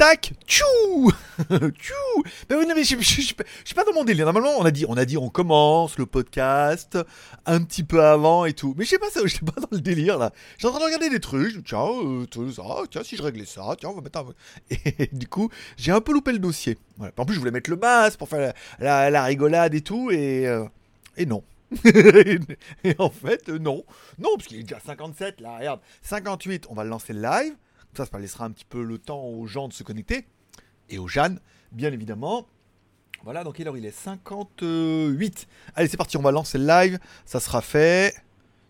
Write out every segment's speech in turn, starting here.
tac, tchou, tchou. Mais oui, non, mais je, suis pas dans mon délire. Normalement, on a dit, on a dit, on commence le podcast un petit peu avant et tout. Mais je sais pas je suis pas dans le délire là. J'étais en train de regarder des trucs. Tiens, euh, tout ça, tiens, si je réglais ça, tiens, on va mettre un. Et du coup, j'ai un peu loupé le dossier. En plus, je voulais mettre le masque pour faire la rigolade et tout, et euh, et non. et en fait, euh, non. Non, parce qu'il est déjà 57 là, regarde. 58, on va lancer le live. Ça, ça laissera un petit peu le temps aux gens de se connecter. Et aux Jeanne, bien évidemment. Voilà, donc alors il est 58. Allez, c'est parti, on va lancer le live. Ça sera fait.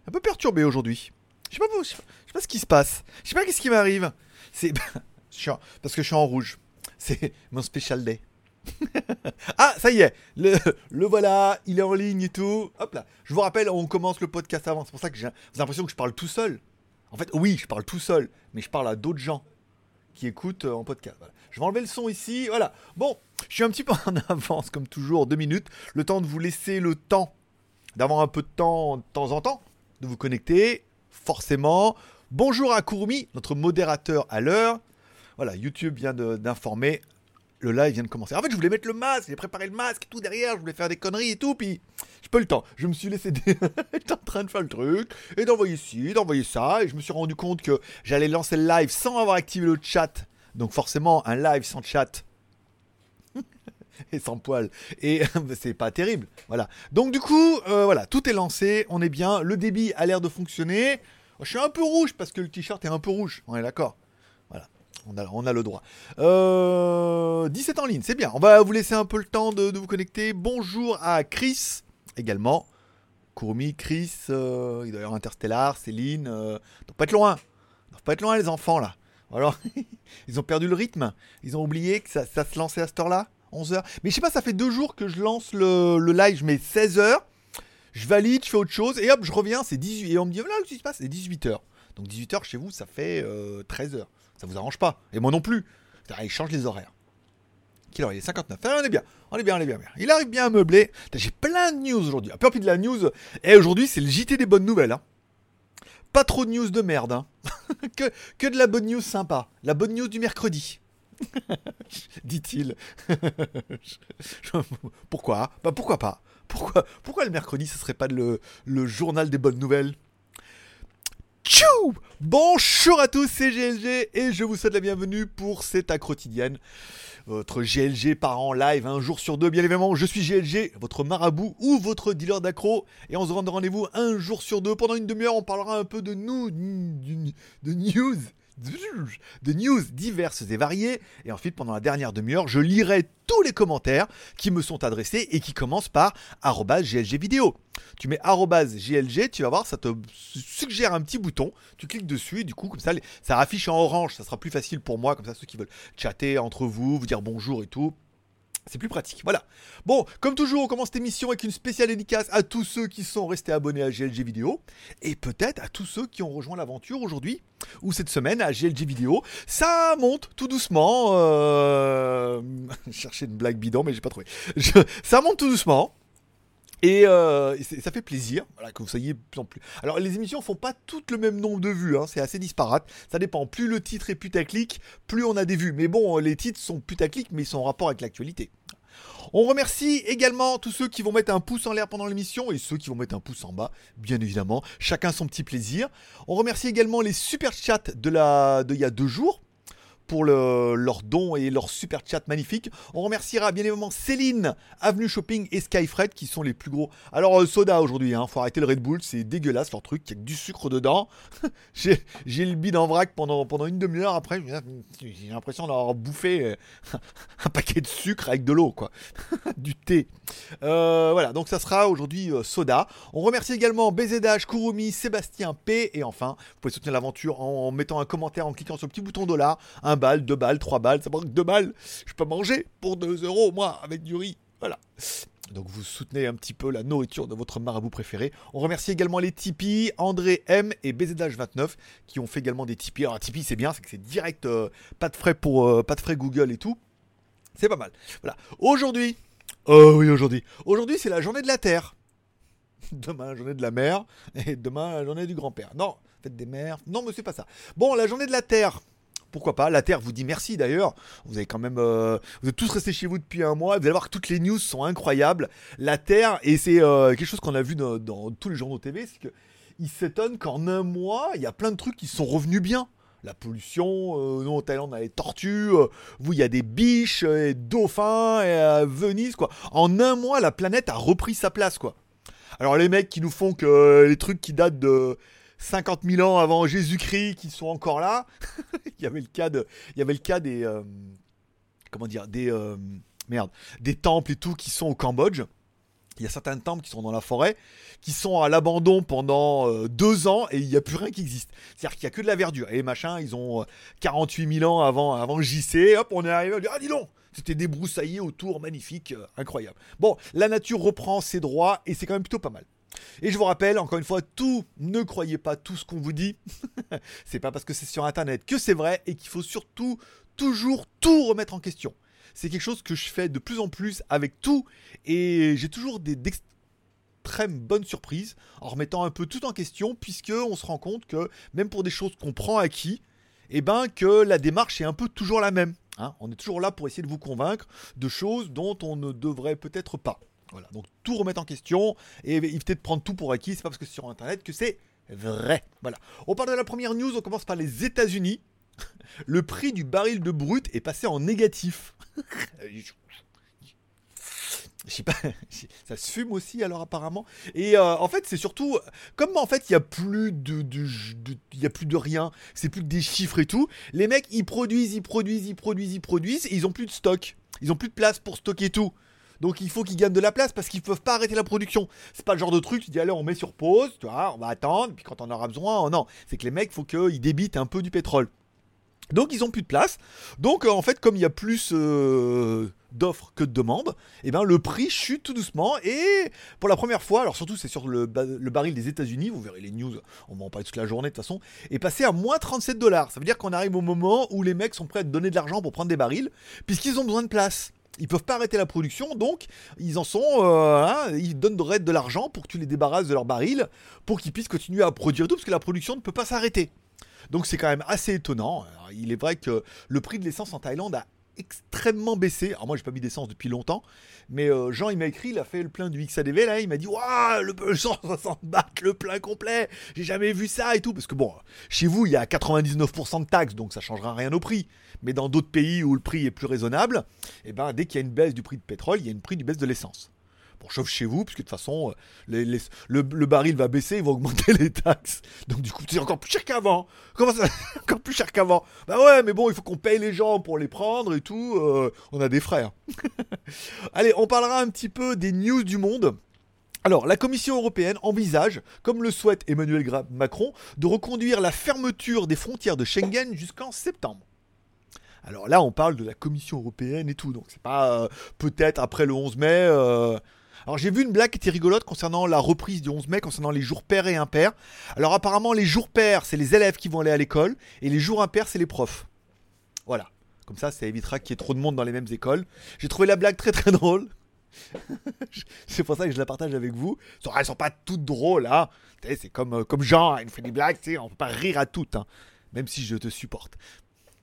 Un peu perturbé aujourd'hui. Je sais pas, je sais pas, ce qui se passe. Je sais pas qu'est-ce qui m'arrive. C'est parce que je suis en rouge. C'est mon special day. ah, ça y est, le, le, voilà, il est en ligne et tout. Hop là. Je vous rappelle, on commence le podcast avant. C'est pour ça que j'ai l'impression que je parle tout seul. En fait, oui, je parle tout seul, mais je parle à d'autres gens qui écoutent en podcast. Je vais enlever le son ici. Voilà. Bon, je suis un petit peu en avance, comme toujours, deux minutes. Le temps de vous laisser le temps d'avoir un peu de temps de temps en temps, de vous connecter, forcément. Bonjour à Kurumi, notre modérateur à l'heure. Voilà, YouTube vient d'informer le live vient de commencer. En fait, je voulais mettre le masque, j'ai préparé le masque, tout derrière, je voulais faire des conneries et tout, puis j'ai pas eu le temps. Je me suis laissé. Des... J'étais en train de faire le truc, et d'envoyer ci, d'envoyer ça, et je me suis rendu compte que j'allais lancer le live sans avoir activé le chat. Donc, forcément, un live sans chat. et sans poil. Et c'est pas terrible. Voilà. Donc, du coup, euh, voilà, tout est lancé, on est bien. Le débit a l'air de fonctionner. Je suis un peu rouge parce que le t-shirt est un peu rouge. On est d'accord. On a, le droit. Euh, 17 en ligne, c'est bien. On va vous laisser un peu le temps de, vous connecter. Bonjour à Chris également. Kurumi, Chris, euh, il doit y avoir Interstellar, Céline. Euh, donc pas être loin. Donc pas être loin les enfants là. Alors, ils ont perdu le rythme. Ils ont oublié que ça, se lançait à cette heure-là, 11h. Mais je sais pas, ça fait deux jours que je lance le, le live. Je mets 16h. Je valide, je fais autre chose. Et hop, je reviens, c'est 18. Et on me dit, voilà, qu'est-ce qui se passe C'est 18h. Donc 18h chez vous, ça fait 13h. Ça vous arrange pas. Et moi non plus. Il change les horaires. Quelle heure il est 59. Ah, on est bien. On est bien, on est bien. Il arrive bien à meubler. J'ai plein de news aujourd'hui. Peu de la news. Et aujourd'hui, c'est le JT des bonnes nouvelles. Hein. Pas trop de news de merde. Hein. que, de la bonne news sympa. La bonne news du mercredi. Dit-il. pourquoi? Bah pourquoi pas? Pourquoi, pourquoi le mercredi, ce serait pas le journal des bonnes nouvelles? Tchou Bonjour à tous, c'est GLG et je vous souhaite la bienvenue pour cette quotidienne. Votre GLG part en live un jour sur deux, bien évidemment. Je suis GLG, votre marabout ou votre dealer d'accro. Et on se rend rendez-vous un jour sur deux. Pendant une demi-heure, on parlera un peu de nous, de news de news diverses et variées. Et ensuite, pendant la dernière demi-heure, je lirai tous les commentaires qui me sont adressés et qui commencent par GLG vidéo. Tu mets GLG, tu vas voir, ça te suggère un petit bouton. Tu cliques dessus et du coup, comme ça, ça affiche en orange. Ça sera plus facile pour moi, comme ça, ceux qui veulent chatter entre vous, vous dire bonjour et tout. C'est plus pratique, voilà. Bon, comme toujours, on commence cette émission avec une spéciale dédicace à tous ceux qui sont restés abonnés à GLG Vidéo et peut-être à tous ceux qui ont rejoint l'aventure aujourd'hui ou cette semaine à GLG Vidéo. Ça monte tout doucement. Euh... Chercher une blague bidon, mais j'ai pas trouvé. Ça monte tout doucement. Et, euh, ça fait plaisir voilà, que vous soyez plus en plus. Alors les émissions font pas toutes le même nombre de vues, hein, c'est assez disparate. Ça dépend. Plus le titre est putaclic, plus on a des vues. Mais bon, les titres sont putaclic, mais ils sont en rapport avec l'actualité. On remercie également tous ceux qui vont mettre un pouce en l'air pendant l'émission et ceux qui vont mettre un pouce en bas, bien évidemment. Chacun son petit plaisir. On remercie également les super chats de la de il y a deux jours pour le, leurs dons et leur super chat magnifique. On remerciera bien évidemment Céline, Avenue Shopping et Skyfred qui sont les plus gros. Alors, euh, soda aujourd'hui, hein, faut arrêter le Red Bull, c'est dégueulasse leur truc, il a du sucre dedans. j'ai le bide en vrac pendant, pendant une demi-heure après, j'ai l'impression d'avoir bouffé euh, un paquet de sucre avec de l'eau, quoi. du thé. Euh, voilà, donc ça sera aujourd'hui soda. On remercie également BZH, Kurumi, Sébastien P. Et enfin, vous pouvez soutenir l'aventure en, en mettant un commentaire, en cliquant sur le petit bouton dollar. Un balles, 2 balles, 3 balles, ça manque 2 balles. Je peux manger pour 2 euros, moi, avec du riz. Voilà. Donc vous soutenez un petit peu la nourriture de votre marabout préféré. On remercie également les Tipeee, André M et BZH29 qui ont fait également des Tipeee. Alors Tipeee c'est bien, c'est que c'est direct, euh, pas de frais pour, euh, pas de frais Google et tout. C'est pas mal. Voilà. Aujourd'hui, oh oui aujourd'hui, aujourd'hui c'est la journée de la Terre. Demain la journée de la mer et demain la journée du grand-père. Non, fête des mères. Non mais c'est pas ça. Bon, la journée de la Terre pourquoi pas. La Terre vous dit merci d'ailleurs. Vous avez quand même, euh, vous êtes tous restés chez vous depuis un mois. Vous allez voir que toutes les news sont incroyables. La Terre et c'est euh, quelque chose qu'on a vu dans, tous les journaux TV, c'est que ils s'étonnent qu'en un mois, il y a plein de trucs qui sont revenus bien. La pollution, euh, nous en Thaïlande on a les tortues, vous il y a des biches, et dauphins, et à Venise quoi. En un mois, la planète a repris sa place quoi. Alors les mecs qui nous font que les trucs qui datent de 50 000 ans avant Jésus-Christ qui sont encore là. il y avait le cas de, il y avait le cas des, euh, comment dire, des, euh, merde, des temples et tout qui sont au Cambodge. Il y a certains temples qui sont dans la forêt, qui sont à l'abandon pendant euh, deux ans et il n'y a plus rien qui existe. C'est-à-dire qu'il n'y a que de la verdure. Et les machins, ils ont 48 000 ans avant, avant JC. Hop, on est arrivé à dire Ah, dis donc C'était débroussaillé autour, magnifique, incroyable. Bon, la nature reprend ses droits et c'est quand même plutôt pas mal. Et je vous rappelle, encore une fois, tout, ne croyez pas tout ce qu'on vous dit. c'est pas parce que c'est sur internet que c'est vrai et qu'il faut surtout toujours tout remettre en question. C'est quelque chose que je fais de plus en plus avec tout et j'ai toujours des d'extrêmes bonnes surprises en remettant un peu tout en question puisque on se rend compte que même pour des choses qu'on prend acquis, eh ben que la démarche est un peu toujours la même. Hein. on est toujours là pour essayer de vous convaincre de choses dont on ne devrait peut-être pas. Voilà, donc tout remettre en question et éviter de prendre tout pour acquis. C'est pas parce que c'est sur internet que c'est vrai. Voilà. On parle de la première news, on commence par les États-Unis. Le prix du baril de brut est passé en négatif. Je sais pas, ça se fume aussi alors apparemment. Et euh, en fait, c'est surtout comme en fait il y a plus de, il a plus de rien, c'est plus que des chiffres et tout. Les mecs, ils produisent, ils produisent, ils produisent, ils produisent, et ils ont plus de stock. Ils ont plus de place pour stocker tout. Donc il faut qu'ils gagnent de la place parce qu'ils peuvent pas arrêter la production. C'est pas le genre de truc, tu dis allez on met sur pause, tu vois, on va attendre, puis quand on aura besoin, oh non. C'est que les mecs, faut qu'ils débitent un peu du pétrole. Donc ils ont plus de place. Donc euh, en fait, comme il y a plus euh, d'offres que de demandes, eh ben le prix chute tout doucement. Et pour la première fois, alors surtout c'est sur le, baril des États-Unis, vous verrez les news, on va en parler toute la journée de toute façon, est passé à moins 37 dollars. Ça veut dire qu'on arrive au moment où les mecs sont prêts à te donner de l'argent pour prendre des barils, puisqu'ils ont besoin de place ils peuvent pas arrêter la production, donc ils en sont, euh, hein, ils donnent de l'argent pour que tu les débarrasses de leurs barils, pour qu'ils puissent continuer à produire tout, parce que la production ne peut pas s'arrêter. Donc c'est quand même assez étonnant. il est vrai que le prix de l'essence en Thaïlande a extrêmement baissé. Alors moi j'ai pas mis d'essence depuis longtemps, mais euh, Jean il m'a écrit, il a fait le plein du XADV là, il m'a dit waouh le 160 bahts le plein complet, j'ai jamais vu ça et tout. Parce que bon chez vous il y a 99% de taxes donc ça changera rien au prix, mais dans d'autres pays où le prix est plus raisonnable, et eh ben dès qu'il y a une baisse du prix de pétrole, il y a une prix du baisse de l'essence pour chauffe chez vous, puisque de toute façon, euh, le, baril va baisser, ils vont augmenter les taxes. Donc du coup, c'est encore plus cher qu'avant. Comment ça Encore plus cher qu'avant? Bah ouais, mais bon, il faut qu'on paye les gens pour les prendre et tout. Euh, on a des frères. Allez, on parlera un petit peu des news du monde. Alors, la Commission européenne envisage, comme le souhaite Emmanuel Macron, de reconduire la fermeture des frontières de Schengen jusqu'en septembre. Alors là, on parle de la Commission européenne et tout, donc c'est pas euh, peut-être après le 11 mai. Alors j'ai vu une blague qui était rigolote concernant la reprise du 11 mai, concernant les jours pairs et impairs. Alors apparemment les jours pairs, c'est les élèves qui vont aller à l'école, et les jours impairs, c'est les profs. Voilà. Comme ça, ça évitera qu'il y ait trop de monde dans les mêmes écoles. J'ai trouvé la blague très très drôle. c'est pour ça que je la partage avec vous. Elles sont pas toutes drôles, hein. C'est comme, euh, comme Jean, il fait des blagues, on peut pas rire à toutes, hein. même si je te supporte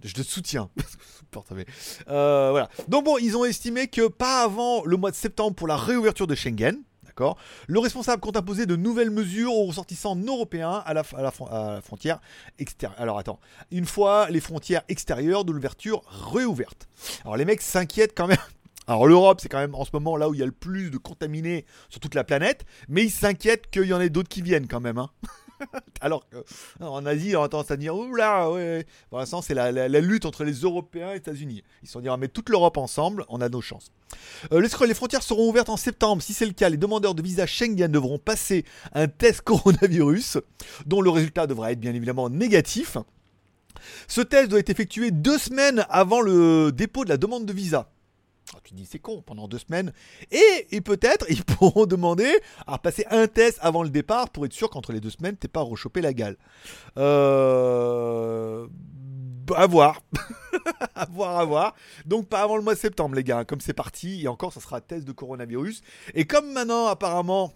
je te soutiens. euh, voilà. Donc bon, ils ont estimé que pas avant le mois de septembre pour la réouverture de Schengen. D'accord? Le responsable compte imposer de nouvelles mesures aux ressortissants européens à la, à la, frontière extérieure. Alors attends, une fois les frontières extérieures de l'ouverture réouvertes. Alors les mecs s'inquiètent quand même. Alors l'Europe, c'est quand même en ce moment là où il y a le plus de contaminés sur toute la planète, mais ils s'inquiètent qu'il y en ait d'autres qui viennent quand même. Hein. Alors qu'en Asie, on a tendance à dire Oula, ouais. Pour l'instant, c'est la, lutte entre les Européens et les États-Unis. Ils se sont dit On met toute l'Europe ensemble, on a nos chances. Euh, les frontières seront ouvertes en septembre. Si c'est le cas, les demandeurs de visa Schengen devront passer un test coronavirus, dont le résultat devra être bien évidemment négatif. Ce test doit être effectué deux semaines avant le dépôt de la demande de visa. Ah, tu dis c'est con pendant deux semaines. Et, peut-être ils pourront demander à passer un test avant le départ pour être sûr qu'entre les deux semaines t'es pas rechopé la gale. Euh... À voir. à voir, à voir. Donc pas avant le mois de septembre les gars. Comme c'est parti. Et encore ça sera test de coronavirus. Et comme maintenant apparemment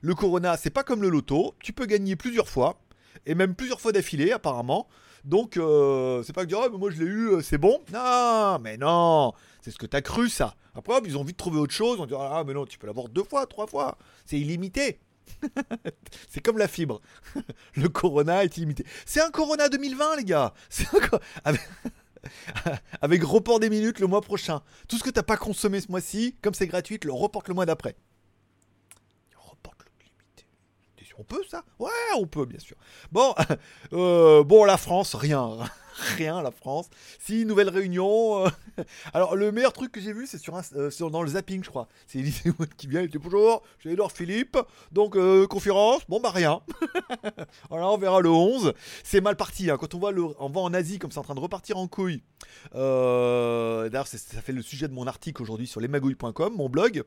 le corona c'est pas comme le loto. Tu peux gagner plusieurs fois. Et même plusieurs fois d'affilée apparemment. Donc, euh, c'est pas que dire, ah, mais moi je l'ai eu, euh, c'est bon. Non, mais non, c'est ce que t'as cru, ça. Après, hop, ils ont envie de trouver autre chose. On dit, ah, mais non, tu peux l'avoir deux fois, trois fois. C'est illimité. c'est comme la fibre. Le Corona est illimité. C'est un Corona 2020, les gars. Avec... avec report des minutes le mois prochain. Tout ce que t'as pas consommé ce mois-ci, comme c'est gratuit, le reporte le mois d'après. Reporte le limité. On peut ça? Ouais, on peut, bien sûr. Bon, euh, bon, la France, rien. Rien, la France. Si, nouvelle réunion. euh, Alors, le meilleur truc que j'ai vu, c'est sur, euh, dans le zapping, je crois. C'est Elisée Moon qui vient, il dit bonjour, j'ai Edouard Philippe. Donc, euh, conférence, bon, bah rien. voilà, on verra le 11. C'est mal parti. hein. Quand on voit le, on va en Asie comme c'est en train de repartir en couille. D'ailleurs, ça fait le sujet de mon article aujourd'hui sur lesmagouilles.com, mon blog.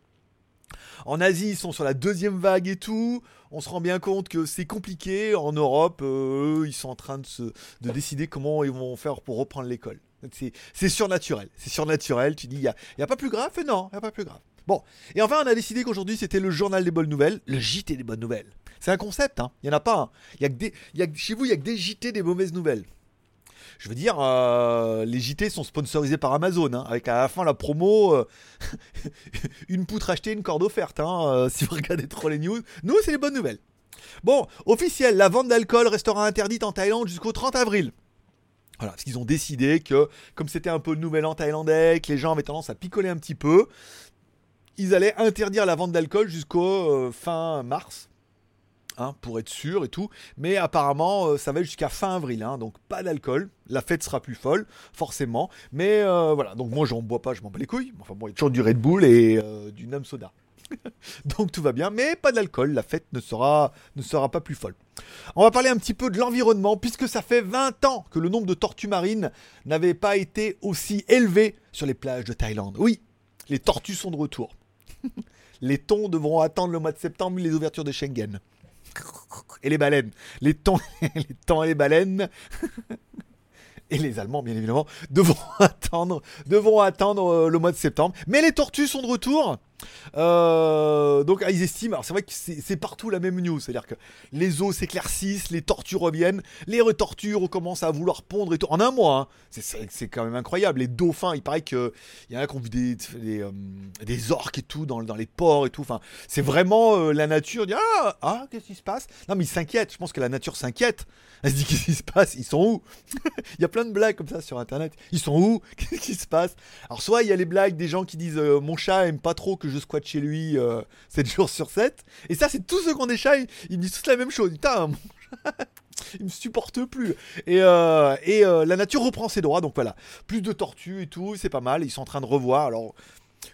En Asie, ils sont sur la deuxième vague et tout. On se rend bien compte que c'est compliqué. En Europe, eux, ils sont en train de, se, de décider comment ils vont faire pour reprendre l'école. C'est surnaturel. C'est surnaturel. Tu dis, il n'y a, y a pas plus grave? Non, il n'y a pas plus grave. Bon, et enfin, on a décidé qu'aujourd'hui, c'était le journal des bonnes nouvelles, le JT des bonnes nouvelles. C'est un concept, hein. Il n'y en a pas un. Y a que des, y a chez vous, il n'y a que des JT des mauvaises nouvelles. Je veux dire, euh, les JT sont sponsorisés par Amazon, hein, avec à la fin la promo euh, une poutre achetée, une corde offerte. hein, euh, si vous regardez trop les news, nous, c'est les bonnes nouvelles. Bon, officiel, la vente d'alcool restera interdite en Thaïlande jusqu'au 30 avril. Voilà, parce qu'ils ont décidé que, comme c'était un peu le nouvel an thaïlandais, que les gens avaient tendance à picoler un petit peu, ils allaient interdire la vente d'alcool jusqu'au fin mars. Hein, pour être sûr et tout, mais apparemment euh, ça va jusqu'à fin avril, hein, donc pas d'alcool, la fête sera plus folle, forcément, mais euh, voilà, donc moi j'en bois pas, je m'en bats les couilles, enfin bon, il y a toujours du Red Bull et euh, du Nam Soda. donc tout va bien, mais pas d'alcool, la fête ne sera, ne sera pas plus folle. On va parler un petit peu de l'environnement, puisque ça fait 20 ans que le nombre de tortues marines n'avait pas été aussi élevé sur les plages de Thaïlande. Oui, les tortues sont de retour. les thons devront attendre le mois de septembre les ouvertures de Schengen. Et les baleines. Les thons et les baleines. Et les Allemands, bien évidemment, devront attendre, devront attendre euh, le mois de septembre. Mais les tortues sont de retour. Euh, donc ah, ils estiment, alors c'est vrai que c'est partout la même news, c'est-à-dire que les eaux s'éclaircissent, les tortues reviennent, les tortues recommencent à vouloir pondre et tout en un mois. hein. C'est- quand même incroyable. Les dauphins, il paraît que il y en a qui ont vu des, euh, orques et tout dans, les ports et tout. Enfin, c'est vraiment euh, la nature. Ah, ah qu'est-ce qui se passe? Non, mais ils s'inquiètent. Je pense que la nature s'inquiète. Elle se dit qu'est-ce qui se passe? Ils sont où? Il y a plein de blagues comme ça sur internet. Ils sont où? Qu'est-ce qui se passe? Alors, soit il y a les blagues des gens qui disent Mon chat aime pas trop que je squatte chez lui euh, 7 jours sur 7. Et ça, c'est tous ceux qui ont des chats. Ils, me disent tous la même chose. Putain, il me supporte plus. Et, euh, et euh, la nature reprend ses droits. Donc voilà, plus de tortues et tout, c'est pas mal. Ils sont en train de revoir. Alors.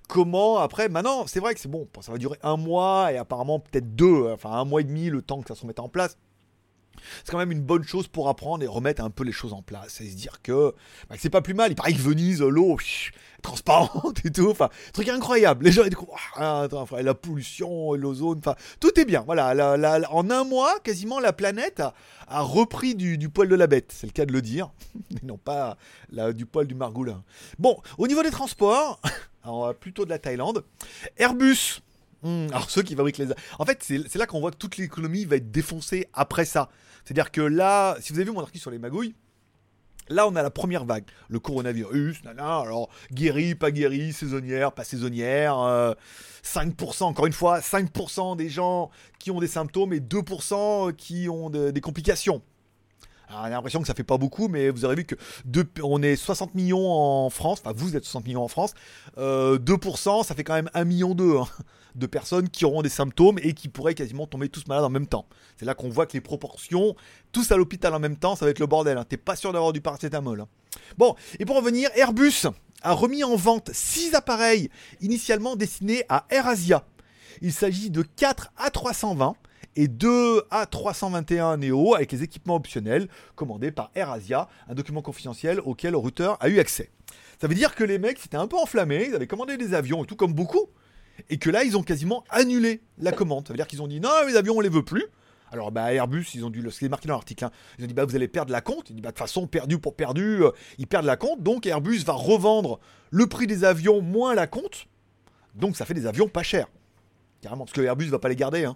Comment après maintenant c'est vrai que c'est bon ça va durer un mois et apparemment peut-être deux enfin un mois et demi le temps que ça se remette en place c'est quand même une bonne chose pour apprendre et remettre un peu les choses en place et se dire que, bah, c'est pas plus mal. Il paraît que Venise, l'eau transparente et tout, enfin, truc incroyable. Les gens ils découvrent, ah, la pollution, l'ozone, tout est bien. Voilà, en un mois, quasiment la planète a, repris du, poil de la bête, c'est le cas de le dire, non pas du poil du margoulin. Bon, au niveau des transports, plutôt de la Thaïlande, Airbus. Hmm, alors ceux qui fabriquent les... En fait, c'est là qu'on voit que toute l'économie va être défoncée après ça. C'est-à-dire que là, si vous avez vu mon article sur les magouilles, là on a la première vague, le coronavirus, nana, alors guéri, pas guéri, saisonnière, pas saisonnière, euh, 5%, encore une fois, 5% des gens qui ont des symptômes et 2% qui ont de- des complications. On a l'impression que ça fait pas beaucoup, mais vous aurez vu que on est 60 millions en France, enfin vous êtes 60 millions en France, euh, 2%, ça fait quand même 1 million hein, de personnes qui auront des symptômes et qui pourraient quasiment tomber tous malades en même temps. C'est là qu'on voit que les proportions, tous à l'hôpital en même temps, ça va être le bordel. hein. T'es pas sûr d'avoir du paracétamol. hein. Bon, et pour revenir, Airbus a remis en vente 6 appareils initialement destinés à AirAsia. Il s'agit de 4 A320 et 2 A321 Neo avec les équipements optionnels commandés par AirAsia, un document confidentiel auquel Router a eu accès. Ça veut dire que les mecs s'étaient un peu enflammés, ils avaient commandé des avions et tout comme beaucoup, et que là ils ont quasiment annulé la commande. Ça veut dire qu'ils ont dit non, les avions on les veut plus. Alors bah Airbus, ils ont dû, c'est marqué dans l'article, hein. ils ont dit bah vous allez perdre la compte. Ils dit bah de toute façon perdu pour perdu, euh, ils perdent la compte. Donc Airbus va revendre le prix des avions moins la compte. Donc ça fait des avions pas chers. Carrément, parce que Airbus va pas les garder. Hein.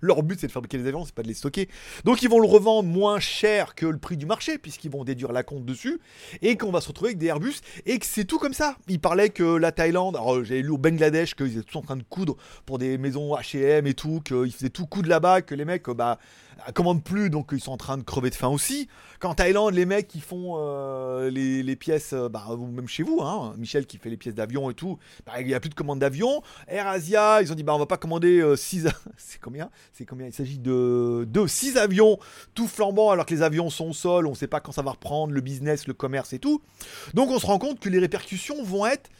leur but, c'est de fabriquer les avions, c'est pas de les stocker. Donc ils vont le revendre moins cher que le prix du marché, puisqu'ils vont déduire la compte dessus, et qu'on va se retrouver avec des Airbus, et que c'est tout comme ça. Ils parlaient que la Thaïlande, alors j'avais lu au Bangladesh qu'ils étaient tous en train de coudre pour des maisons H&M et tout, qu'ils faisaient tout coudre là-bas, que les mecs, bah commandent plus, donc ils sont en train de crever de faim aussi. Qu'en Thaïlande, les mecs qui font euh, les, pièces, euh, bah, même chez vous, hein, Michel qui fait les pièces d'avion et tout, bah, il n'y a plus de commandes d'avion. Air Asia, ils ont dit bah on va pas commander 6 euh, c'est combien C'est combien Il s'agit de 2 6 avions tout flambant alors que les avions sont au sol, on sait pas quand ça va reprendre le business, le commerce et tout. Donc on se rend compte que les répercussions vont être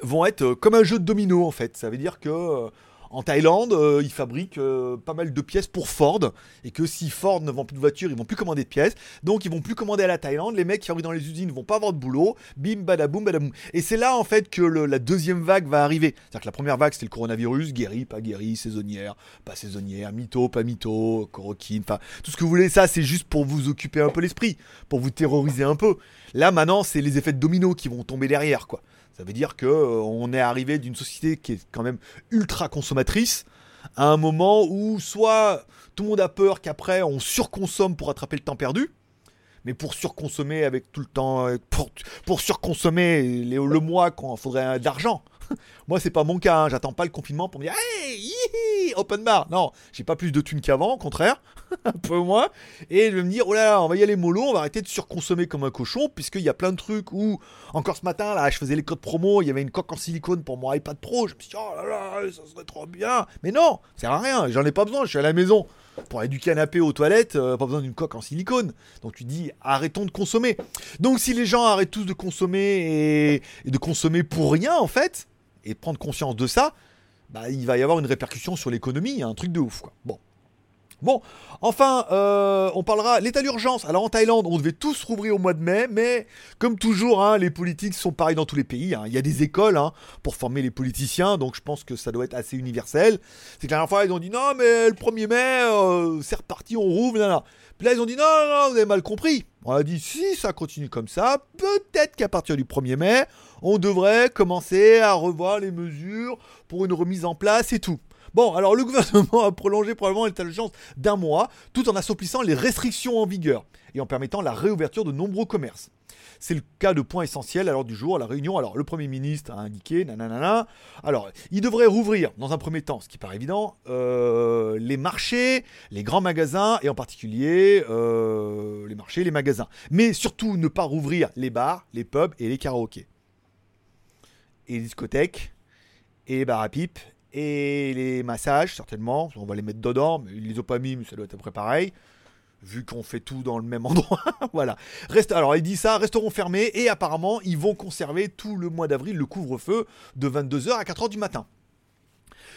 vont être comme un jeu de domino en fait. Ça veut dire que en Thaïlande, euh, ils fabriquent euh, pas mal de pièces pour Ford. Et que si Ford ne vend plus de voitures, ils vont plus commander de pièces. Donc ils vont plus commander à la Thaïlande. Les mecs qui fabriquent dans les usines vont pas avoir de boulot. Bim, badaboum, badaboum. Et c'est là en fait que la deuxième vague va arriver. C'est-à-dire que la première vague c'était le coronavirus, guéri, pas guéri, saisonnière, pas saisonnière, mytho, pas mytho, coroquine, enfin tout ce que vous voulez. Ça c'est juste pour vous occuper un peu l'esprit, pour vous terroriser un peu. Là maintenant c'est les effets de domino qui vont tomber derrière quoi. Ça veut dire que euh, est arrivé d'une société qui est quand même ultra consommatrice à un moment où soit tout le monde a peur qu'après on surconsomme pour attraper le temps perdu, mais pour surconsommer avec tout le temps, euh, pour, pour surconsommer le mois quand il faudrait d'argent. Moi, c'est pas mon cas. Hein. J'attends pas le confinement pour me dire Hey, open bar. Non, j'ai pas plus de thunes qu'avant, au contraire, un peu moins. Et je vais me dire Oh là là, on va y aller mollo, on va arrêter de surconsommer comme un cochon, puisqu'il y a plein de trucs où, encore ce matin, là, je faisais les codes promo, il y avait une coque en silicone pour mon iPad Pro. Je me suis dit Oh là là, ça serait trop bien. Mais non, ça sert à rien, j'en ai pas besoin, je suis à la maison pour aller du canapé aux toilettes, euh, pas besoin d'une coque en silicone. Donc tu dis arrêtons de consommer. Donc si les gens arrêtent tous de consommer et de consommer pour rien en fait, et prendre conscience de ça, bah, il va y avoir une répercussion sur l'économie, un truc de ouf. Bon. Bon, enfin, euh, on parlera l'état d'urgence. Alors en Thaïlande, on devait tous rouvrir au mois de mai, mais comme toujours, hein, les politiques sont pareils dans tous les pays. Hein. Il y a des écoles hein, pour former les politiciens, donc je pense que ça doit être assez universel. C'est que la dernière fois, ils ont dit non, mais le 1er mai, euh, c'est reparti, on rouvre. Là, là. Puis là, ils ont dit non, non, non, vous avez mal compris. On a dit si ça continue comme ça, peut-être qu'à partir du 1er mai, on devrait commencer à revoir les mesures pour une remise en place et tout. Bon, alors le gouvernement a prolongé probablement d'urgence d'un mois, tout en assouplissant les restrictions en vigueur et en permettant la réouverture de nombreux commerces. C'est le cas de points essentiels à l'ordre du jour à la réunion. Alors, le Premier ministre a indiqué, nanana. Alors, il devrait rouvrir, dans un premier temps, ce qui paraît évident, euh, les marchés, les grands magasins, et en particulier euh, les marchés, les magasins. Mais surtout, ne pas rouvrir les bars, les pubs et les karaokés. Et les discothèques, et les bars à pipe, et les massages, certainement. On va les mettre dedans, mais ils les ont pas mis, mais ça doit être à peu près pareil. Vu qu'on fait tout dans le même endroit. voilà. Reste, alors, il dit ça, resteront fermés, et apparemment, ils vont conserver tout le mois d'avril le couvre-feu de 22h à 4h du matin.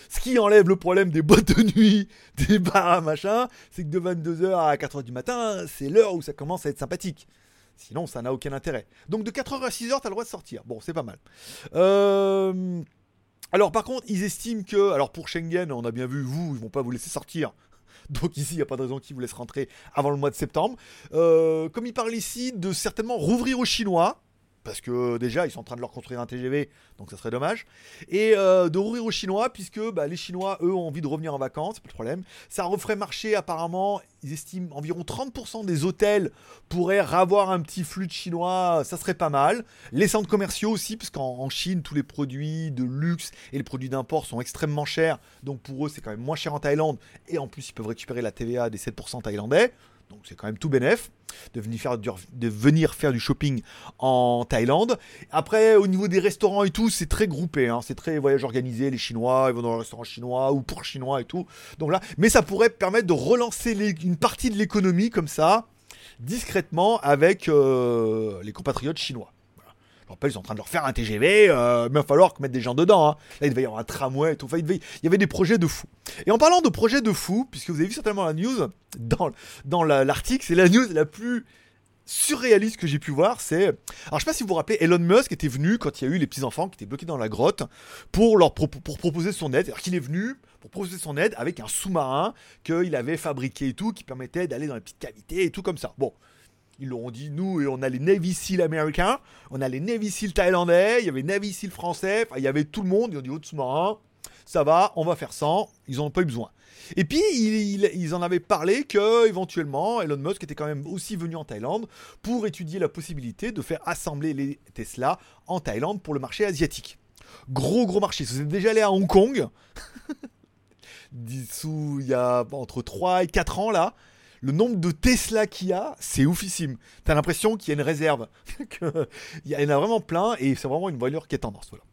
Ce qui enlève le problème des boîtes de nuit, des bars, machin, c'est que de 22h à 4h du matin, c'est l'heure où ça commence à être sympathique. Sinon, ça n'a aucun intérêt. Donc de 4h à 6h, t'as le droit de sortir. Bon, c'est pas mal. Euh... Alors par contre, ils estiment que, alors pour Schengen, on a bien vu, vous, ils vont pas vous laisser sortir. Donc ici, il n'y a pas de raison qu'ils vous laissent rentrer avant le mois de septembre. Euh, comme ils parlent ici de certainement rouvrir aux Chinois, parce que déjà ils sont en train de leur construire un TGV, donc ça serait dommage. Et euh, de rouvrir aux Chinois, puisque bah, les Chinois, eux, ont envie de revenir en vacances, pas le problème. Ça referait marcher apparemment, ils estiment environ 30% des hôtels pourraient avoir un petit flux de Chinois, ça serait pas mal. Les centres commerciaux aussi, parce qu'en Chine, tous les produits de luxe et les produits d'import sont extrêmement chers, donc pour eux c'est quand même moins cher en Thaïlande, et en plus ils peuvent récupérer la TVA des 7% thaïlandais. Donc c'est quand même tout bénef de venir, faire du, shopping en Thaïlande. Après, au niveau des restaurants et tout, c'est très groupé. Hein. c'est très voyage organisé. Les Chinois, ils vont dans un restaurant chinois ou pour Chinois et tout. Donc là, mais ça pourrait permettre de relancer une partie de l'économie comme ça, discrètement, avec euh, les compatriotes chinois rappelle, ils sont en train de leur faire un TGV, euh, mais il va falloir mettre des gens dedans. Hein. Là, il devait y avoir un tramway et tout. il, y avait des projets de fous. Et en parlant de projets de fous, puisque vous avez vu certainement la news, dans, dans l'article, c'est la news la plus surréaliste que j'ai pu voir, c'est... Alors je sais pas si vous vous rappelez, Elon Musk était venu quand il y a eu les petits-enfants qui étaient bloqués dans la grotte pour leur pour proposer son aide. Alors qu'il est venu pour proposer son aide avec un sous-marin qu'il avait fabriqué et tout, qui permettait d'aller dans les petites cavités et tout comme ça. Bon, ils l'ont dit, nous, on a les Navy Seals américains, on a les Navy Seals thaïlandais, il y avait Navy Seals français, il y avait tout le monde, ils ont dit, haute sous-marin, ça va, on va faire 100, ils n'en ont pas eu besoin. Et puis, ils, en avaient parlé que, éventuellement, Elon Musk était quand même aussi venu en Thaïlande pour étudier la possibilité de faire assembler les Tesla en Thaïlande pour le marché asiatique. Gros, gros marché. Vous êtes déjà allé à Hong Kong, dessous, il y a entre 3 et 4 ans là, le nombre de Tesla qu'il y a, c'est oufissime. T'as l'impression qu'il y a une réserve. il y en a vraiment plein et c'est vraiment une voiture qui est tendance. Voilà.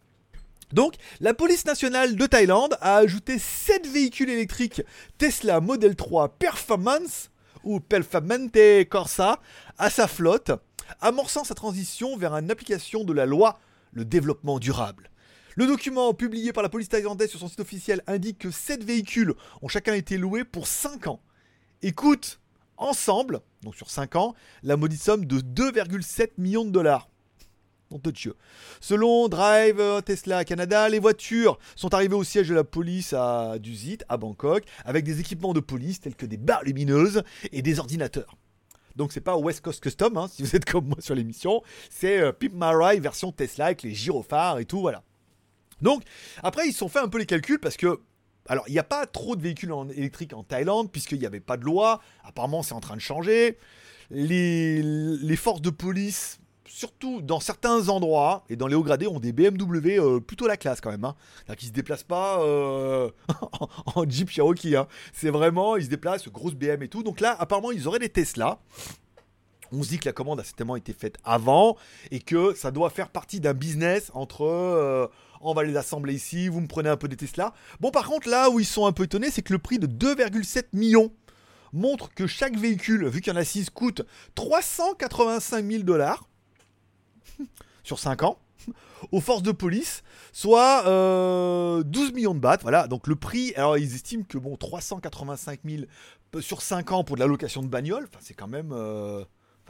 Donc, la police nationale de Thaïlande a ajouté 7 véhicules électriques Tesla Model 3 Performance ou Performante Corsa à sa flotte, amorçant sa transition vers une application de la loi le développement durable. Le document publié par la police thaïlandaise sur son site officiel indique que 7 véhicules ont chacun été loués pour 5 ans coûtent ensemble, donc sur 5 ans, la maudite somme de 2,7 millions de dollars. Selon Drive euh, Tesla Canada, les voitures sont arrivées au siège de la police à Dusit, à Bangkok, avec des équipements de police tels que des barres lumineuses et des ordinateurs. Donc c'est pas West Coast Custom, hein, si vous êtes comme moi sur l'émission, c'est euh, Pip Marai version Tesla avec les gyrophares et tout, voilà. Donc après ils se sont fait un peu les calculs parce que alors, il n'y a pas trop de véhicules électriques en Thaïlande, puisqu'il n'y avait pas de loi. Apparemment, c'est en train de changer. Les, forces de police surtout dans certains endroits et dans les hauts gradés, ont des BMW euh, plutôt la classe quand même. Hein. Qu'ils se déplacent pas euh, en, Jeep Cherokee. Hein. C'est vraiment, ils se déplacent, grosse BM et tout. Donc là, apparemment, ils auraient des Tesla. On se dit que la commande a certainement été faite avant et que ça doit faire partie d'un business entre euh, on va les assembler ici, vous me prenez un peu des Tesla. Bon, par contre, là où ils sont un peu étonnés, c'est que le prix de 2,7 millions montre que chaque véhicule, vu qu'il y en a 6, coûte 385 000 dollars. sur 5 ans aux forces de police, soit 12 euh, millions de bahts. Voilà, donc le prix, alors ils estiment que bon, 385 000 sur 5 ans pour de la location de bagnole, enfin c'est quand même. Euh,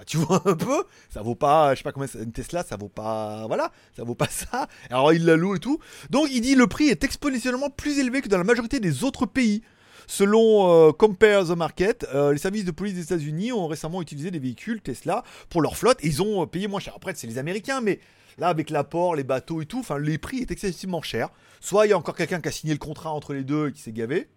tu vois un peu, ça vaut pas, je sais pas combien, une Tesla, ça vaut pas, voilà, ça vaut pas ça. Alors il la loue et tout. Donc il dit le prix est exponentiellement plus élevé que dans la majorité des autres pays. Selon euh, Compare the Market, euh, les services de police des États-Unis ont récemment utilisé des véhicules Tesla pour leur flotte et ils ont euh, payé moins cher. Après, c'est les Américains, mais là, avec l'apport, les bateaux et tout, enfin, les prix est excessivement cher. Soit il y a encore quelqu'un qui a signé le contrat entre les deux et qui s'est gavé.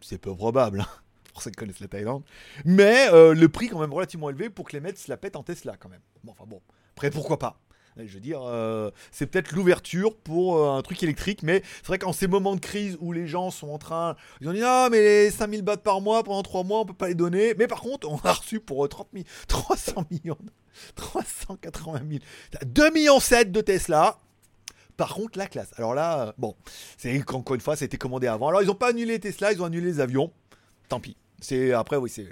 C'est peu probable. Hein pour qui connaissent la Thaïlande. Mais le prix quand même relativement élevé pour que les mecs se la pètent en Tesla quand même. Bon, enfin bon, après pourquoi pas? Je veux dire, euh, c'est peut-être l'ouverture pour euh, un truc électrique, mais c'est vrai qu'en ces moments de crise où les gens sont en train. Ils ont dit Ah, mais les 5000 bahts par mois pendant 3 mois, on peut pas les donner. Mais par contre, on a reçu pour 30 000, 300 millions, 380 000, 2 millions 7 de Tesla. Par contre, la classe. Alors là, euh, bon, c'est encore une fois, ça a été commandé avant. Alors, ils n'ont pas annulé Tesla, ils ont annulé les avions. Tant pis. C'est après oui c'est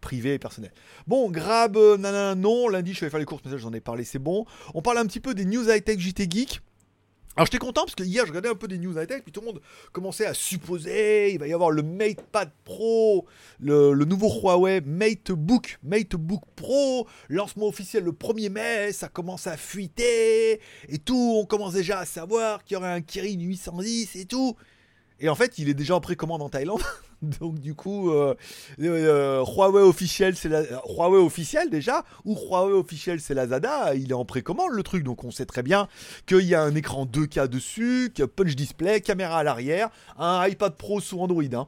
privé et personnel. Bon grab euh, non lundi je vais faire les courses mais j'en ai parlé c'est bon. On parle un petit peu des news high tech JT geek. Alors j'étais content parce que hier je regardais un peu des news high tech puis tout le monde commençait à supposer il va y avoir le MatePad Pro, le, nouveau Huawei MateBook, MateBook Pro, lancement officiel le 1er mai, ça commence à fuiter et tout, on commence déjà à savoir qu'il y aurait un Kirin 810 et tout. Et en fait, il est déjà en précommande en Thaïlande. Donc du coup, euh, euh, Huawei officiel, c'est Huawei officiel déjà, ou Huawei officiel, c'est la Zada. Il est en précommande le truc, donc on sait très bien qu'il y a un écran 2K dessus, que punch display, caméra à l'arrière, un iPad Pro sous Android, hein.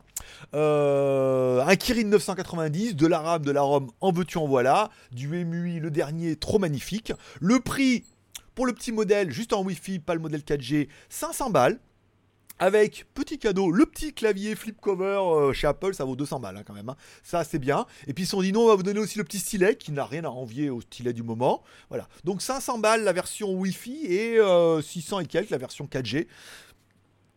euh, un Kirin 990, de la RAM, de la ROM, en veux-tu en voilà, du MUI le dernier, trop magnifique. Le prix pour le petit modèle, juste en Wi-Fi, pas le modèle 4G, 500 balles avec petit cadeau, le petit clavier flip cover euh, chez Apple, ça vaut 200 balles hein, quand même. Hein. Ça c'est bien. Et puis ils sont dit non, on va vous donner aussi le petit stylet qui n'a rien à envier au stylet du moment. Voilà. Donc 500 balles la version Wi-Fi et 600 euh, et quelques la version 4G.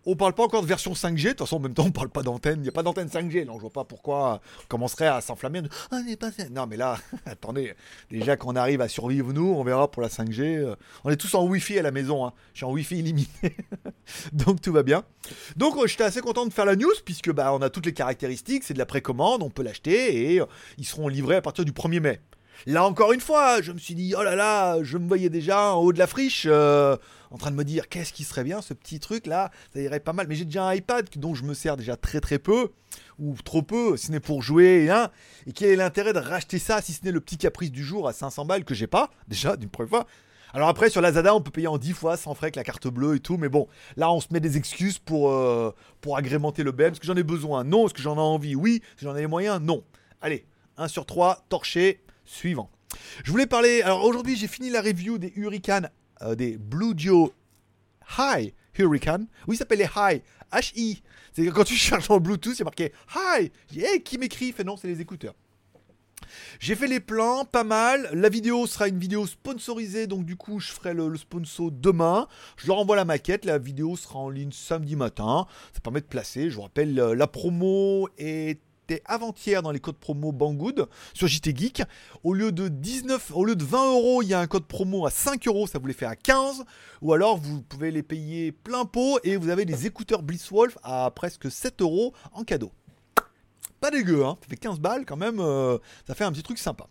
On parle pas encore de version 5G, de toute façon en même temps on parle pas d'antenne, il n'y a pas d'antenne 5G, non je vois pas pourquoi on commencerait à s'enflammer. Ah, pas... Non mais là, attendez, déjà qu'on arrive à survivre nous, on verra pour la 5G. Euh, on est tous en Wi-Fi à la maison, hein. je suis en Wi-Fi illimité, donc tout va bien. Donc euh, j'étais assez content de faire la news puisque bah, on a toutes les caractéristiques, c'est de la précommande, on peut l'acheter et euh, ils seront livrés à partir du 1er mai. Là encore une fois, je me suis dit, oh là là, je me voyais déjà en haut de la friche, euh, en train de me dire, qu'est-ce qui serait bien, ce petit truc là, ça irait pas mal. Mais j'ai déjà un iPad dont je me sers déjà très très peu, ou trop peu, si ce n'est pour jouer, hein. et quel est l'intérêt de racheter ça, si ce n'est le petit caprice du jour à 500 balles que j'ai pas, déjà, d'une première fois. Alors après, sur Lazada, on peut payer en 10 fois sans frais avec la carte bleue et tout. Mais bon, là, on se met des excuses pour, euh, pour agrémenter le BM. Est-ce que j'en ai besoin? Non. Est-ce que j'en ai envie? Oui. Est-ce que j'en ai les moyens? Non. Allez, 1 sur 3, torché. Suivant. Je voulais parler. Alors aujourd'hui, j'ai fini la review des Hurricane, euh, des Blue Dio High Hurricane. Oui, ça s'appelle les High. H-I. C'est quand tu cherches en Bluetooth, c'est marqué Hi. Hey, qui m'écrit? Fait non, c'est les écouteurs. J'ai fait les plans, pas mal. La vidéo sera une vidéo sponsorisée, donc du coup, je ferai le, sponsor demain. Je leur envoie la maquette. La vidéo sera en ligne samedi matin. Ça permet de placer. Je vous rappelle, la promo est avant-hier dans les codes promo Banggood sur JT Geek. Au lieu de 19, au lieu de 20 euros, il y a un code promo à 5 euros, ça vous les fait à 15. Ou alors vous pouvez les payer plein pot et vous avez des écouteurs Blitzwolf à presque 7 euros en cadeau. Pas dégueu, hein. ça fait 15 balles quand même, euh, ça fait un petit truc sympa.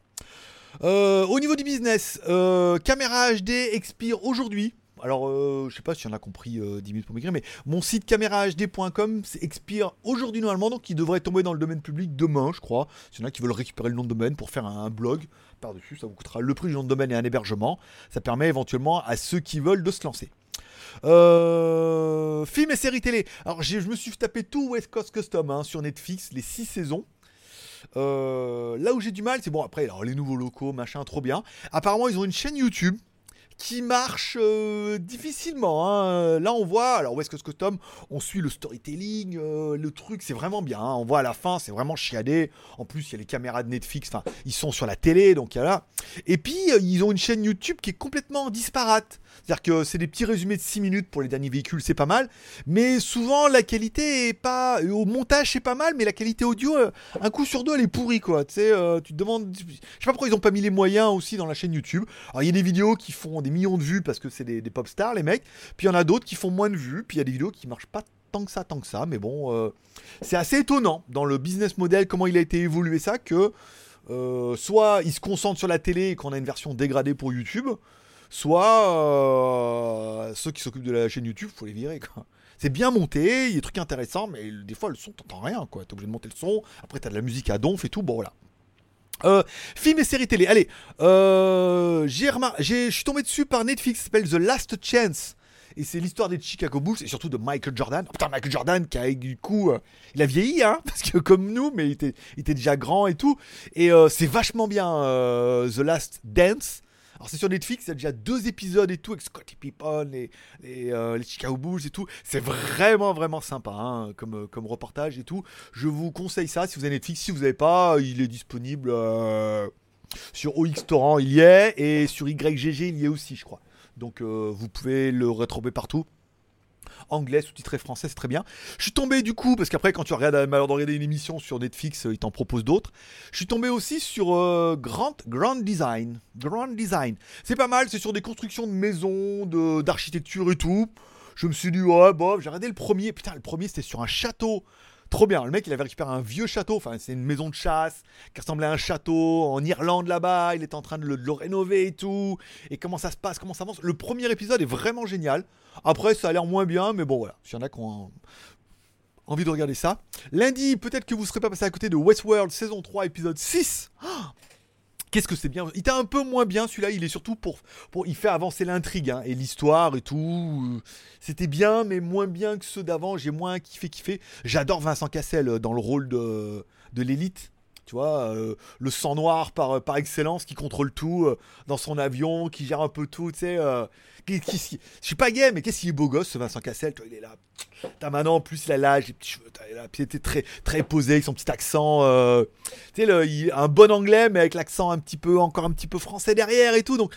Euh, au niveau du business, euh, caméra HD expire aujourd'hui. Alors, euh, je sais pas si on a compris 10 euh, minutes pour m'écrire, mais mon site caméra-hd.com expire aujourd'hui normalement, donc il devrait tomber dans le domaine public demain, je crois. S'il y en a qui veulent récupérer le nom de domaine pour faire un, blog par-dessus, ça vous coûtera le prix du nom de domaine et un hébergement. Ça permet éventuellement à ceux qui veulent de se lancer. Euh, film et séries télé. Alors, je me suis tapé tout West Coast Custom hein, sur Netflix, les 6 saisons. là où j'ai du mal, c'est bon, après, alors, les nouveaux locaux, machin, trop bien. Apparemment, ils ont une chaîne YouTube qui marche euh, difficilement. Hein. Là, on voit, alors West Coast Custom, on suit le storytelling, euh, le truc, c'est vraiment bien. Hein. On voit à la fin, c'est vraiment chiadé. En plus, il y a les caméras de Netflix, enfin, ils sont sur la télé, donc il y a là. Et puis, euh, ils ont une chaîne YouTube qui est complètement disparate. C'est-à-dire que c'est des petits résumés de 6 minutes pour les derniers véhicules, c'est pas mal. Mais souvent, la qualité est pas. Au montage, c'est pas mal, mais la qualité audio, un coup sur deux, elle est pourrie, quoi. Tu sais, tu te demandes. Je sais pas pourquoi ils ont pas mis les moyens aussi dans la chaîne YouTube. Alors, il y a des vidéos qui font des millions de vues parce que c'est des, pop stars, les mecs. Puis il y en a d'autres qui font moins de vues. Puis il y a des vidéos qui marchent pas tant que ça, tant que ça. Mais bon, euh, c'est assez étonnant dans le business model, comment il a été évolué ça, que euh, soit il se concentre sur la télé et qu'on a une version dégradée pour YouTube, soit euh, ceux qui s'occupent de la chaîne YouTube, faut les virer. Quoi. C'est bien monté, il y a des trucs intéressants, mais des fois le son, t'entends rien, quoi. T'es obligé de monter le son, après t'as de la musique à donf et tout, bon voilà. Euh, film et série télé. Allez, euh, je suis tombé dessus par Netflix, ça s'appelle The Last Chance. Et c'est l'histoire des Chicago Bulls et surtout de Michael Jordan. putain, Michael Jordan qui a du coup, euh, il a vieilli, hein, parce que comme nous, mais il était, il était déjà grand et tout. Et c'est vachement bien The Last Dance. Alors c'est sur Netflix, il y a déjà deux épisodes et tout avec Scotty Pippen, et euh, les Chicago Bulls et tout. C'est vraiment vraiment sympa hein, comme, euh, comme reportage et tout. Je vous conseille ça si vous avez Netflix. Si vous n'avez pas, il est disponible euh, sur OX Torrent, il y est, et sur YGG, il y est aussi, je crois. Donc vous pouvez le retrouver partout anglais, sous-titré français, c'est très bien. Je suis tombé du coup, parce qu'après, quand tu regardes, malheur de regarder une émission sur Netflix, euh, ils t'en proposent d'autres. Je suis tombé aussi sur euh, Grand, Grand Design. Grand Design. C'est pas mal, c'est sur des constructions de maisons, d'architecture et tout. Je me suis dit, ouais, bon, j'ai regardé le premier. Putain, le premier, c'était sur un château trop bien. Le mec, il avait récupéré un vieux château, enfin, c'est une maison de chasse qui ressemblait à un château en Irlande là-bas. Il est en train de le, rénover et tout. Et comment ça se passe, comment ça avance. Le premier épisode est vraiment génial. Après, ça a l'air moins bien, mais bon, voilà. S'il y en a qui ont envie de regarder ça. Lundi, peut-être que vous ne serez pas passé à côté de Westworld saison 3, épisode 6. Qu'est-ce que c'est bien? Il était un peu moins bien celui-là, il est surtout pour, pour il fait avancer l'intrigue hein, et l'histoire et tout. C'était bien, mais moins bien que ceux d'avant. J'ai moins kiffé, kiffé. J'adore Vincent Cassel euh, dans le rôle de, de l'élite. Tu vois, euh, le sang noir par, par excellence qui contrôle tout euh, dans son avion, qui gère un peu tout, tu sais. je suis pas gay, mais qu'est-ce qu'il est beau gosse, ce Vincent Cassel. Toi, il est là. T'as maintenant, en plus, il a l'âge, les petits cheveux, il très, très posé, avec son petit accent. Euh, tu sais, un bon anglais, mais avec l'accent un petit peu, encore un petit peu français derrière et tout. Donc,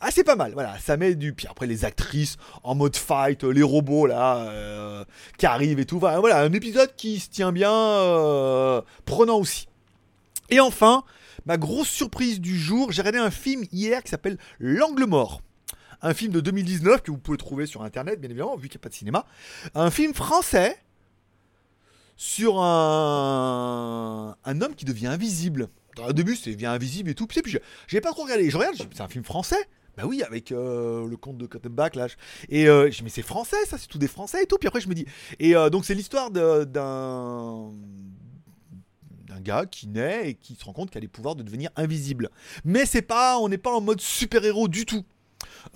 ah, c'est pas mal. Voilà, ça met du. Puis après, les actrices en mode fight, les robots là, euh, qui arrivent et tout. Voilà, un épisode qui se tient bien, euh, prenant aussi. Et enfin, ma grosse surprise du jour, j'ai regardé un film hier qui s'appelle L'Angle Mort un film de 2019 que vous pouvez trouver sur internet, bien évidemment, vu qu'il n'y a pas de cinéma. Un film français sur un, homme qui devient invisible. Au début, c'est devient invisible et tout. Puis, puis j'ai pas trop regardé. Je regarde, c'est un film français. Bah oui, avec euh, le conte de Cottenbach là. Et euh, je me mais c'est français, ça, c'est tout des français et tout. Puis après, je me dis. Et euh, donc, c'est l'histoire d'un qui naît et qui se rend compte qu'il a les pouvoirs de devenir invisible. Mais c'est pas, on n'est pas en mode super héros du tout.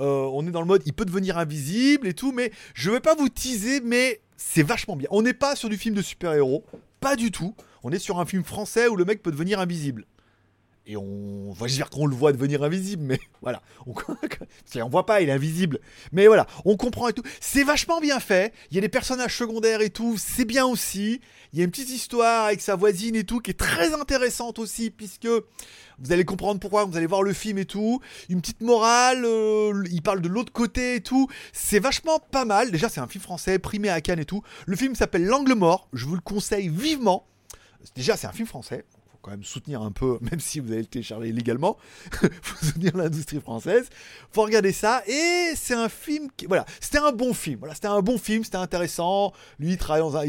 Euh, on est dans le mode, il peut devenir invisible et tout, mais je vais pas vous teaser, mais c'est vachement bien. On n'est pas sur du film de super-héros, pas du tout. On est sur un film français où le mec peut devenir invisible. Et on. va dire qu'on le voit devenir invisible, mais voilà. On... on voit pas, il est invisible. Mais voilà, on comprend et tout. C'est vachement bien fait. Il y a des personnages secondaires et tout. C'est bien aussi. Il y a une petite histoire avec sa voisine et tout qui est très intéressante aussi, puisque vous allez comprendre pourquoi. Vous allez voir le film et tout. Une petite morale. Euh, il parle de l'autre côté et tout. C'est vachement pas mal. Déjà, c'est un film français, primé à Cannes et tout. Le film s'appelle L'Angle Mort. Je vous le conseille vivement. Déjà, c'est un film français quand même soutenir un peu, même si vous allez le télécharger illégalement, faut soutenir l'industrie française. Faut regarder ça. Et c'est un film qui, voilà, c'était un bon film. Voilà, c'était un bon film, c'était intéressant. Lui, il travaille dans un,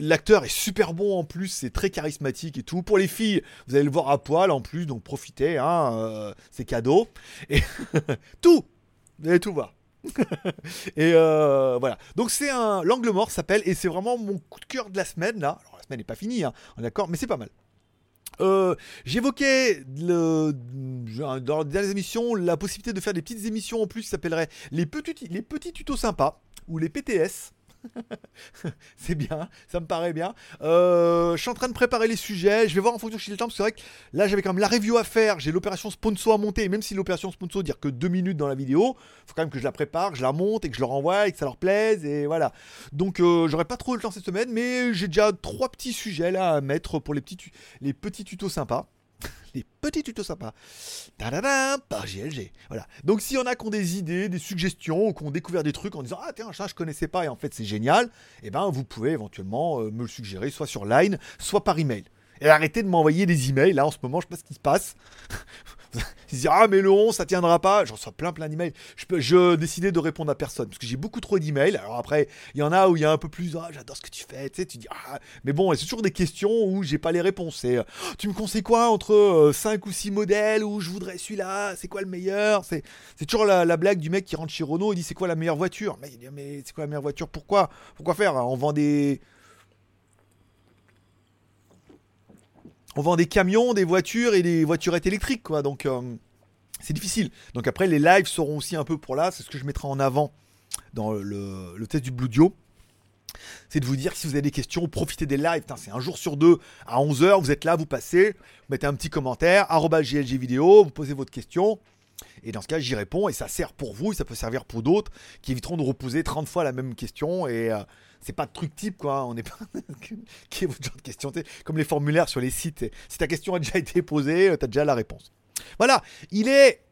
l'acteur est super bon en plus, c'est très charismatique et tout. Pour les filles, vous allez le voir à poil en plus, donc profitez, hein, euh, c'est cadeau. Et tout, vous allez tout voir. et euh, voilà. Donc c'est un l'angle mort s'appelle et c'est vraiment mon coup de cœur de la semaine là. La semaine n'est pas finie, hein, on est d'accord, mais c'est pas mal. Euh, j'évoquais dans les dernières émissions la possibilité de faire des petites émissions en plus qui s'appelleraient les petits, les petits tutos sympas ou les PTS. c'est bien, ça me paraît bien. Euh, je suis en train de préparer les sujets. Je vais voir en fonction de le temps. Parce que c'est vrai que là, j'avais quand même la review à faire. J'ai l'opération sponsor à monter. même si l'opération sponsor dire que deux minutes dans la vidéo, faut quand même que je la prépare, que je la monte et que je leur envoie et que ça leur plaise. Et voilà. Donc, euh, j'aurai pas trop le temps cette semaine. Mais j'ai déjà trois petits sujets là à mettre pour les petits, les petits tutos sympas des petits tutos sympas. par GLG. Voilà. Donc s'il y en a qui ont des idées, des suggestions, ou qui ont découvert des trucs en disant Ah tiens, ça je connaissais pas et en fait c'est génial, eh ben vous pouvez éventuellement euh, me le suggérer soit sur Line, soit par email. Et arrêtez de m'envoyer des emails. Là, en ce moment, je sais pas ce qui se passe. Ils disent Ah, mais le 11, ça tiendra pas. J'en reçois plein, plein d'emails. Je, décidais de répondre à personne parce que j'ai beaucoup trop d'emails. Alors après, il y en a où il y a un peu plus Ah, j'adore ce que tu fais. Tu sais, tu dis Ah, mais bon, c'est toujours des questions où j'ai pas les réponses. C'est Tu me conseilles quoi entre 5 euh, ou 6 modèles où je voudrais celui-là? C'est quoi le meilleur? C'est toujours la, blague du mec qui rentre chez Renault. Il dit C'est quoi la meilleure voiture? Mais, mais c'est quoi la meilleure voiture? Pourquoi? Pourquoi faire? On vend des on vend des camions, des voitures et des voiturettes électriques, quoi. Donc, euh, c'est difficile. Donc après, les lives seront aussi un peu pour là. C'est ce que je mettrai en avant dans le, test du Blue Dio. C'est de vous dire si vous avez des questions, profitez des lives. C'est un jour sur deux à 11h. Vous êtes là, vous passez, vous mettez un petit commentaire, GLG vidéo, vous posez votre question. Et dans ce cas, j'y réponds et ça sert pour vous et ça peut servir pour d'autres qui éviteront de reposer 30 fois la même question. Et euh, c'est pas de truc type quoi. On n'est pas. qui est votre genre de question Comme les formulaires sur les sites. Si ta question a déjà été posée, euh, tu as déjà la réponse. Voilà, il est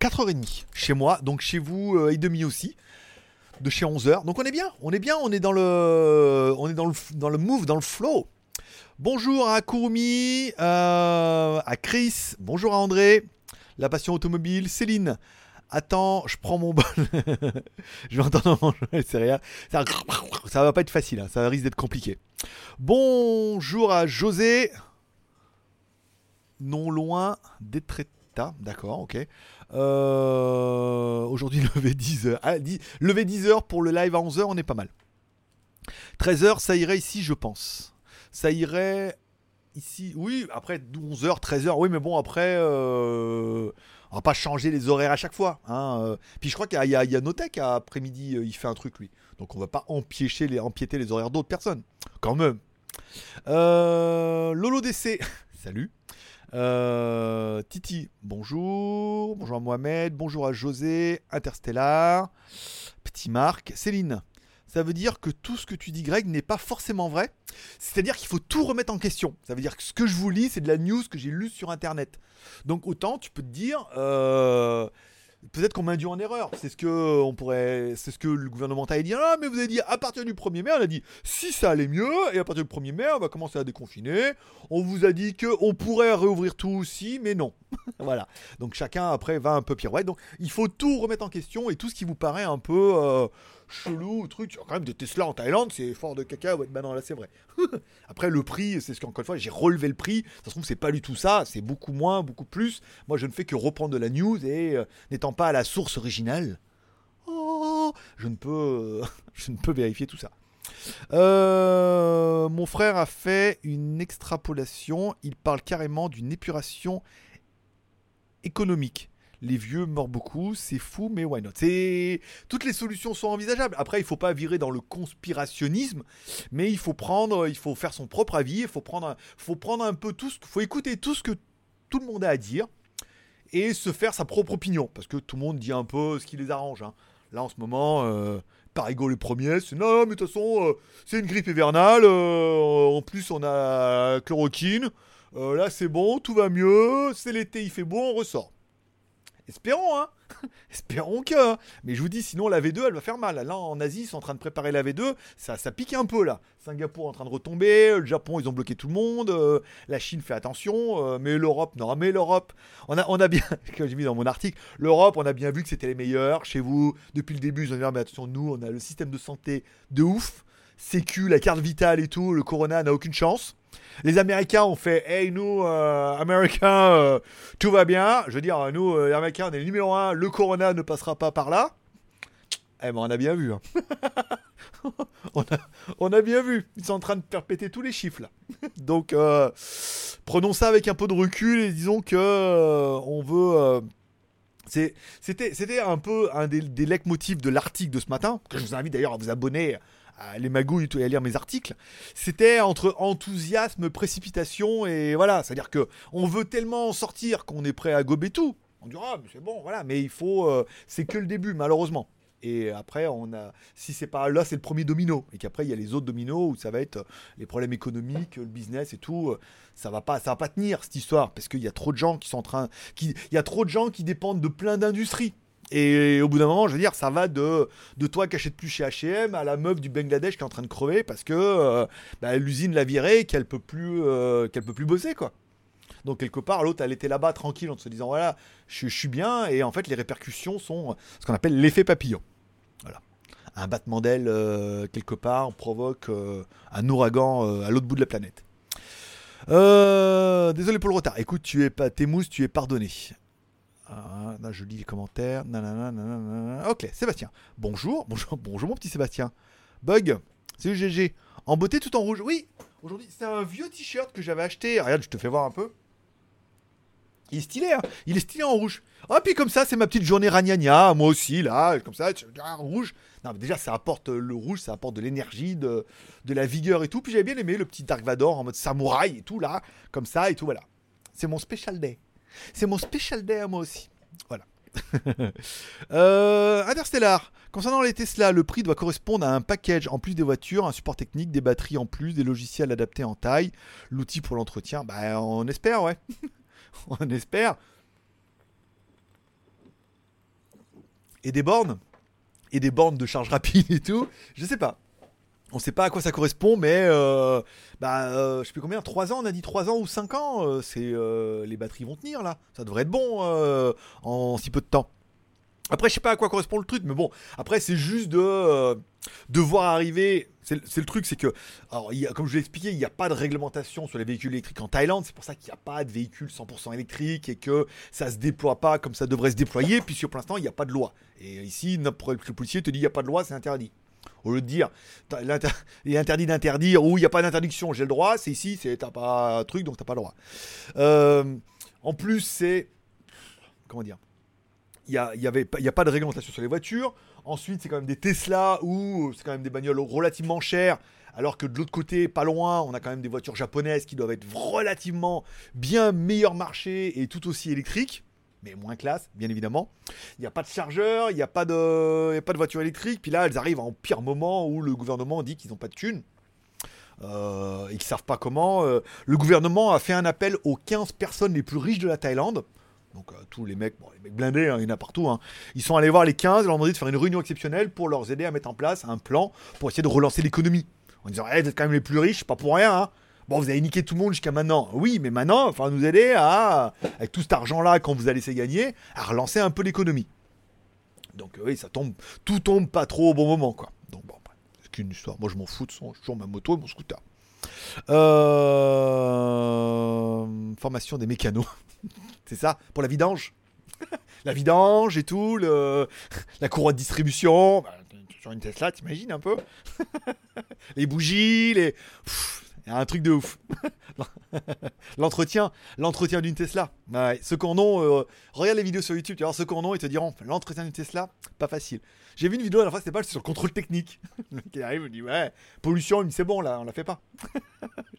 4h30 chez moi, donc chez vous euh, et demi aussi. De chez 11h. Donc on est bien, on est bien, on est dans le, on est dans le, dans le move, dans le flow. Bonjour à Kurumi, à Chris, bonjour à André, la passion automobile, Céline. Attends, je prends mon bol. je vais entendre manger, c'est rien. Ça, ça va pas être facile, hein. ça risque d'être compliqué. Bonjour à José. Non loin d'Etreta. D'accord, ok. Euh, aujourd'hui, levé 10h. Ah, 10... Levé 10h pour le live à 11h, on est pas mal. 13h, ça irait ici, je pense. Ça irait ici. Oui, après 11h, 13h. Oui, mais bon, après. Euh on va pas changer les horaires à chaque fois. Hein, euh. Puis je crois qu'il y, a, Notech après-midi, euh, il fait un truc lui. Donc on va pas empiéter les, empiéter les horaires d'autres personnes. Quand même. Euh, Lolo DC, salut. Titi, bonjour. Bonjour à Mohamed. Bonjour à José. Interstellar. Petit Marc. Céline ça veut dire que tout ce que tu dis, Greg, n'est pas forcément vrai. C'est-à-dire qu'il faut tout remettre en question. Ça veut dire que ce que je vous lis, c'est de la news que j'ai lue sur Internet. Donc autant, tu peux te dire, euh, peut-être qu'on m'a induit en erreur. C'est ce que pourrait, c'est ce que le gouvernement a dit. Ah, mais vous avez dit à partir du 1er mai, on a dit si ça allait mieux, et à partir du 1er mai, on va commencer à déconfiner. On vous a dit que on pourrait réouvrir tout aussi, mais non. voilà. Donc chacun après va un peu pirouette. Donc il faut tout remettre en question et tout ce qui vous paraît un peu euh, chelou, truc. Quand même, des Tesla en Thaïlande, c'est fort de caca. Ouais, bah non, là, c'est vrai. Après, le prix, c'est ce qu'encore une fois, j'ai relevé le prix. Ça se trouve, c'est pas du tout ça. C'est beaucoup moins, beaucoup plus. Moi, je ne fais que reprendre de la news et euh, n'étant pas à la source originale, oh, je ne peux, je ne peux vérifier tout ça. Euh, mon frère a fait une extrapolation. Il parle carrément d'une épuration économique. Les vieux meurent beaucoup, c'est fou, mais why not? Toutes les solutions sont envisageables. Après, il faut pas virer dans le conspirationnisme, mais il faut prendre, il faut faire son propre avis, il faut prendre, faut prendre un peu tout, ce, faut écouter tout ce que tout le monde a à dire et se faire sa propre opinion, parce que tout le monde dit un peu ce qui les arrange. hein. Là, en ce moment, euh, Parigo les premiers, c'est non, mais de toute façon, euh, c'est une grippe hivernale. euh, en plus, on a chloroquine. Euh, là, c'est bon, tout va mieux. C'est l'été, il fait beau, on ressort. Espérons, hein. Espérons que. hein. Mais je vous dis, sinon la V2, elle va faire mal. Là, en Asie, ils sont en train de préparer la V2. Ça, ça pique un peu là. Singapour en train de retomber. Le Japon, ils ont bloqué tout le monde. euh, la Chine fait attention. euh, mais l'Europe, non, mais l'Europe. On a, on a bien, comme j'ai mis dans mon article, l'Europe, on a bien vu que c'était les meilleurs. Chez vous, depuis le début, ils ont dit, Ah, mais attention, nous, on a le système de santé de ouf. Sécu, la carte vitale et tout. Le Corona n'a aucune chance. Les Américains ont fait Hey, nous, euh, Américains, euh, tout va bien. Je veux dire, nous, euh, les Américains, on est le numéro un. Le Corona ne passera pas par là. Eh ben, on a bien vu. hein. on, a, bien vu. Ils sont en train de faire péter tous les chiffres là. Donc, prenons ça avec un peu de recul et disons que on veut. c'était un peu un des, des leitmotifs de l'article de ce matin, que je vous invite d'ailleurs à vous abonner les et tout, et à lire mes articles. C'était entre enthousiasme, précipitation et voilà. C'est-à-dire que on veut tellement en sortir qu'on est prêt à gober tout. On dira, ah, c'est bon, voilà. Mais il faut. euh, c'est que le début, malheureusement. Et après, on a, si c'est pas là, c'est le premier domino, et qu'après il y a les autres dominos où ça va être les problèmes économiques, le business et tout. euh, Ça va pas, ça va pas tenir cette histoire parce qu'il y a trop de gens qui sont en train, qui, il y a trop de gens qui dépendent de plein d'industries. Et au bout d'un moment, je veux dire, ça va de, de toi qui achètes plus chez H&M à la meuf du Bangladesh qui est en train de crever parce que euh, bah, l'usine l'a virée, et qu'elle peut plus, euh, peut plus bosser quoi. Donc quelque part, l'autre, elle était là-bas tranquille en se disant voilà, je, suis bien. Et en fait, les répercussions sont ce qu'on appelle l'effet papillon. Voilà. Un battement d'aile euh, quelque part provoque euh, un ouragan euh, à l'autre bout de la planète. Euh, désolé pour le retard. Écoute, tu es pas, t'es mousse, tu es pardonné. Ah, là, je lis les commentaires. Ok, Sébastien. Bonjour, bonjour, bonjour mon petit Sébastien. Bug, c'est GG. En beauté tout en rouge. Oui, aujourd'hui, c'est un vieux t-shirt que j'avais acheté. Regarde, je te fais voir un peu. Il est stylé, hein Il est stylé en rouge. Ah, puis comme ça, c'est ma petite journée ragnagna. Moi aussi, là, comme ça, rouge. Non, mais déjà, ça apporte euh, le rouge, ça apporte de l'énergie, de, de la vigueur et tout. Puis j'avais bien aimé le petit Dark Vador en mode samouraï et tout, là, comme ça et tout, voilà. C'est mon special day. C'est mon special day à moi aussi. Voilà. Euh, Interstellar. Concernant les Tesla, le prix doit correspondre à un package en plus des voitures, un support technique, des batteries en plus, des logiciels adaptés en taille, l'outil pour l'entretien. Bah, on espère, ouais. on espère. Et des bornes Et des bornes de charge rapide et tout. Je sais pas. On sait pas à quoi ça correspond, mais euh, bah, euh, je sais plus combien, 3 ans, on a dit 3 ans ou 5 ans, euh, euh, les batteries vont tenir là. Ça devrait être bon en si peu de temps. Après, je sais pas à quoi correspond le truc, mais bon, après, c'est juste de, voir arriver. C'est le truc, c'est que, comme je l'ai expliqué, il n'y a pas de réglementation sur les véhicules électriques en Thaïlande. C'est pour ça qu'il n'y a pas de véhicules 100% électriques et que ça se déploie pas comme ça devrait se déployer, puisque pour l'instant, il n'y a pas de loi. Et ici, le policier te dit il n'y a pas de loi, c'est interdit. Au lieu de dire il est interdit d'interdire ou il n'y a pas d'interdiction, j'ai le droit, c'est ici, c'est t'as pas un truc donc t'as pas le droit. Euh, en plus, c'est. Comment dire il n'y a, y pas- de réglementation sur les voitures. Ensuite, c'est quand même des Tesla où c'est quand même des bagnoles relativement chères. Alors que de l'autre côté, pas loin, on a quand même des voitures japonaises qui doivent être relativement bien meilleur marché et tout aussi électriques, mais moins classe, bien évidemment. Il n'y a pas de chargeur, il n'y a, pas de- a voiture électrique. Puis là, elles arrivent en pire moment où le gouvernement dit qu'ils n'ont pas de thunes. Euh, et qu'ils savent pas comment. Euh, le gouvernement a fait un appel aux 15 personnes les plus riches de la Thaïlande. Donc euh, tous les mecs, les mecs blindés, hein, il y en a partout. hein. Ils sont allés voir les 15 et leur ont demandé de faire une réunion exceptionnelle pour leur aider à mettre en place un plan pour essayer de relancer l'économie. En disant, Eh, vous êtes quand même les plus riches, pas pour rien. hein. Bon, vous avez niqué tout le monde jusqu'à maintenant. Oui, mais maintenant, va nous aider à, avec tout cet argent-là, quand vous allez laisser gagner, à relancer un peu l'économie. Donc oui, ça tombe, tout tombe pas trop au bon moment, quoi. Donc bon, c'est qu'une histoire. Moi, je m'en fous de son, toujours ma moto et mon scooter. Euh... Formation des mécanos. c'est ça Pour la vidange La vidange et tout, la courroie de distribution. Bah, sur une Tesla, t'imagines un peu Les bougies, les... un truc de ouf. l'entretien, l'entretien d'une Tesla. Ouais, ceux qu'on ont, euh, regarde les vidéos sur YouTube, tu vois, ceux qu'on ont, ils te diront, l'entretien d'une Tesla, pas facile. J'ai vu une vidéo à la fois, c'était pas sur le contrôle technique. le arrive, il me dit, ouais, pollution, il c'est bon là, on la fait pas.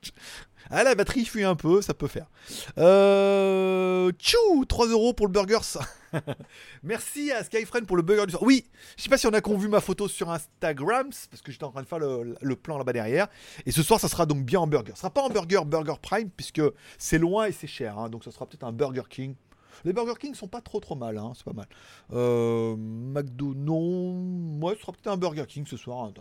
ah, la batterie fuit un peu, ça peut faire. Euh, tchou, 3 euros pour le burger. Merci à Skyfriend pour le burger du soir. Oui, je sais pas si on a convu ma photo sur Instagram, parce que j'étais en train de faire le, plan là-bas derrière. Et ce soir, ça sera donc bien en burger. Ce sera pas en burger Burger Prime, puisque c'est loin et c'est cher. Hein. donc ça sera peut-être un Burger King. Les Burger King sont pas trop trop mal, hein, c'est pas mal. Euh, McDo, non. Moi, ce sera peut-être un Burger King ce soir,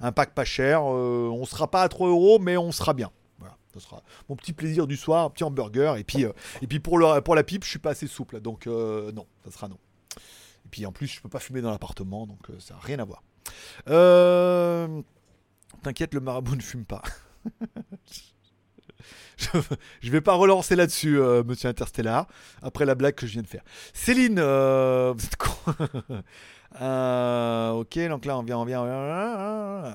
un, pack pas cher. Euh, on sera pas à 3 euros, mais on sera bien. Voilà, ce sera mon petit plaisir du soir, un petit hamburger. Et puis, euh, et puis pour, pour la pipe, je suis pas assez souple, donc non, ça sera non. Et puis en plus, je peux pas fumer dans l'appartement, donc ça n'a rien à voir. T'inquiète, le marabout ne fume pas. Je, vais pas relancer là-dessus, euh, monsieur Interstellar, après la blague que je viens de faire. Céline, euh, vous êtes con. euh, ok, donc là, on vient, on vient.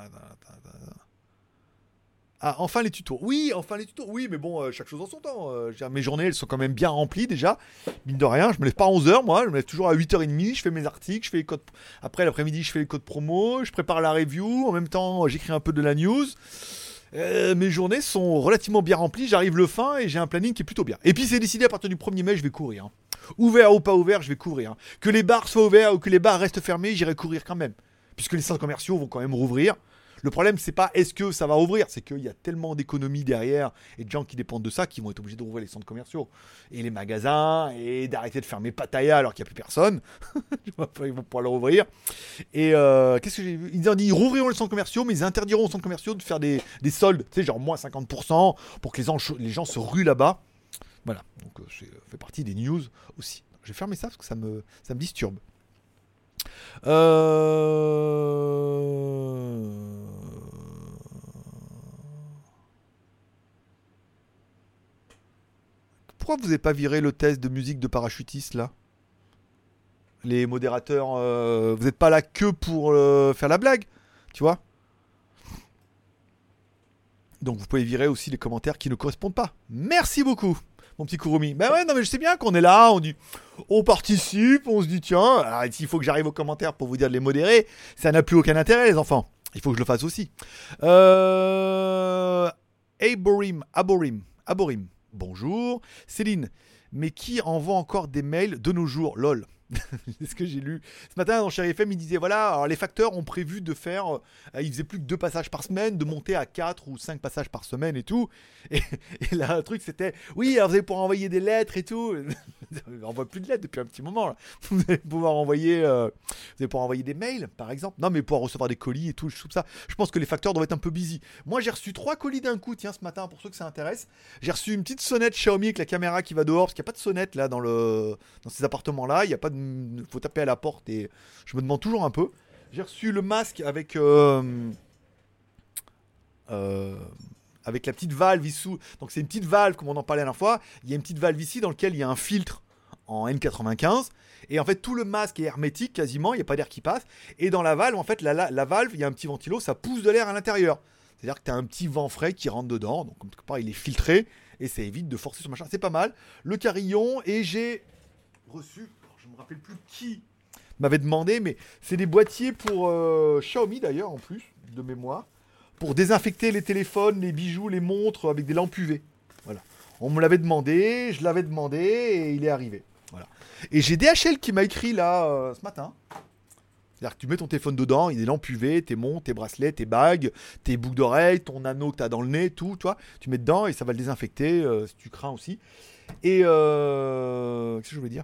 Ah, enfin les tutos. Oui, enfin les tutos. Oui, mais bon, euh, chaque chose en son temps. Euh, mes journées, elles sont quand même bien remplies déjà. Mine de rien, je me lève pas à 11h, moi. Je me lève toujours à 8h30. Je fais mes articles, je fais les codes. Après, l'après-midi, je fais les codes promo. Je prépare la review. En même temps, j'écris un peu de la news. Euh, mes journées sont relativement bien remplies, j'arrive le fin et j'ai un planning qui est plutôt bien. Et puis c'est décidé à partir du 1er mai, je vais courir. Hein. Ouvert ou pas ouvert, je vais courir. Hein. Que les bars soient ouverts ou que les bars restent fermés, j'irai courir quand même. Puisque les centres commerciaux vont quand même rouvrir. Le problème, c'est pas est-ce que ça va ouvrir, c'est qu'il y a tellement d'économies derrière et de gens qui dépendent de ça qui vont être obligés de rouvrir les centres commerciaux et les magasins et d'arrêter de fermer Pattaya alors qu'il n'y a plus personne. ils vont pouvoir le rouvrir. Et euh, qu'est-ce que j'ai vu? Ils ont dit ils rouvriront les centres commerciaux, mais ils interdiront aux centres commerciaux de faire des, soldes, tu sais, genre moins 50% pour que les gens, se ruent là-bas. Voilà, donc ça euh, fait partie des news aussi. Je vais fermer ça parce que ça me, ça me disturbe. Euh... pourquoi vous n'avez pas viré le test de musique de parachutiste là? Les modérateurs, euh, vous n'êtes pas là que pour euh, faire la blague, tu vois? Donc vous pouvez virer aussi les commentaires qui ne correspondent pas. Merci beaucoup, mon petit Kurumi. Ben ouais, non mais je sais bien qu'on est là, on dit, on participe, on se dit tiens, il faut que j'arrive aux commentaires pour vous dire de les modérer, ça n'a plus aucun intérêt les enfants. Il faut que je le fasse aussi. Euh... Aborim, Aborim, Aborim. Bonjour. Céline, mais qui envoie encore des mails de nos jours? LOL. c'est ce que j'ai lu. Ce matin, dans Chéri FM, il disait voilà, les facteurs ont prévu de faire. Euh, ils faisaient plus que deux passages par semaine, de monter à quatre ou cinq passages par semaine et tout. Et, là, le truc, c'était oui, alors vous allez pouvoir envoyer des lettres et tout. On envoie plus de lettres depuis un petit moment. Là. Vous allez pouvoir envoyer, euh, envoyer des mails, par exemple. Non, mais pouvoir recevoir des colis et tout. Je trouve ça. Je pense que les facteurs doivent être un peu busy. Moi, j'ai reçu trois colis d'un coup. Tiens, ce matin, pour ceux que ça intéresse, j'ai reçu une petite sonnette Xiaomi avec la caméra qui va dehors parce qu'il n'y a pas de sonnette là dans le dans ces appartements-là. Il n'y a pas de faut taper à la porte et je me demande toujours un peu. J'ai reçu le masque avec euh, euh, avec la petite valve ici. Donc c'est une petite valve comme on en parlait la dernière fois. Il y a une petite valve ici dans lequel il y a un filtre en N95 et en fait tout le masque est hermétique quasiment. Il n'y a pas d'air qui passe et dans la valve en fait la, la, valve il y a un petit ventilo, ça pousse de l'air à l'intérieur. C'est-à-dire que tu as un petit vent frais qui rentre dedans, donc comme part il est filtré et ça évite de forcer sur machin. C'est pas mal. Le carillon et j'ai reçu je me rappelle plus qui m'avait demandé, mais c'est des boîtiers pour euh, Xiaomi d'ailleurs en plus de mémoire, pour désinfecter les téléphones, les bijoux, les montres avec des lampes UV. Voilà. On me l'avait demandé, je l'avais demandé et il est arrivé. Voilà. Et j'ai DHL qui m'a écrit là euh, ce matin. C'est-à-dire que tu mets ton téléphone dedans, il des lampes UV, tes montres, tes bracelets, tes bagues, tes boucles d'oreilles, ton anneau que tu as dans le nez, tout, toi. Tu mets dedans et ça va le désinfecter euh, si tu crains aussi. Et qu'est-ce que je voulais dire?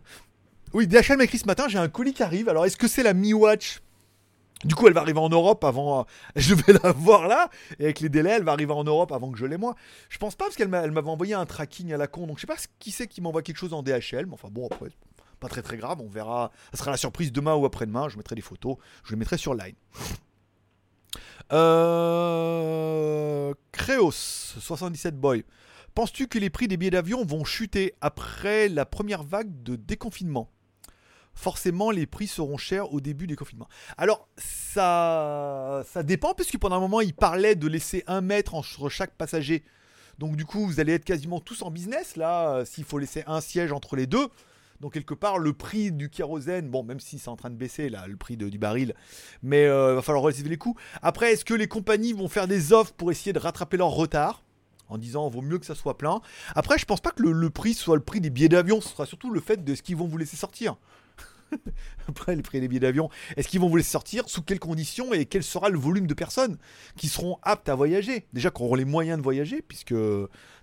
Oui, DHL m'a écrit ce matin, j'ai un colis qui arrive. Alors, est-ce que c'est la Mi Watch? Du coup, elle va arriver en Europe avant. Euh, je vais la voir là. Et avec les délais, elle va arriver en Europe avant que je l'ai moi. Je pense pas parce qu'elle m'avait envoyé un tracking à la con. Donc je sais pas qui c'est qui m'envoie quelque chose en DHL. Mais enfin bon, après, pas très très grave. On verra. Ça sera la surprise demain ou après-demain. Je mettrai des photos. Je les mettrai sur Line. Euh... Créos, 77 Boy. Penses-tu que les prix des billets d'avion vont chuter après la première vague de déconfinement? Forcément les prix seront chers au début des confinements. Alors ça, ça dépend puisque pendant un moment il parlait de laisser un mètre entre chaque passager. Donc du coup vous allez être quasiment tous en business là euh, s'il faut laisser un siège entre les deux. Donc quelque part le prix du kérosène, bon même si c'est en train de baisser là le prix du baril, mais euh, il va falloir relever les coûts. Après est-ce que les compagnies vont faire des offres pour essayer de rattraper leur retard en disant vaut mieux que ça soit plein? Après, je pense pas que le prix soit le prix des billets d'avion, ce sera surtout le fait de ce qu'ils vont vous laisser sortir. Après, les prix des billets d'avion, est-ce qu'ils vont vous sortir? Sous quelles conditions? Et quel sera le volume de personnes qui seront aptes à voyager? Déjà, qui auront les moyens de voyager, puisque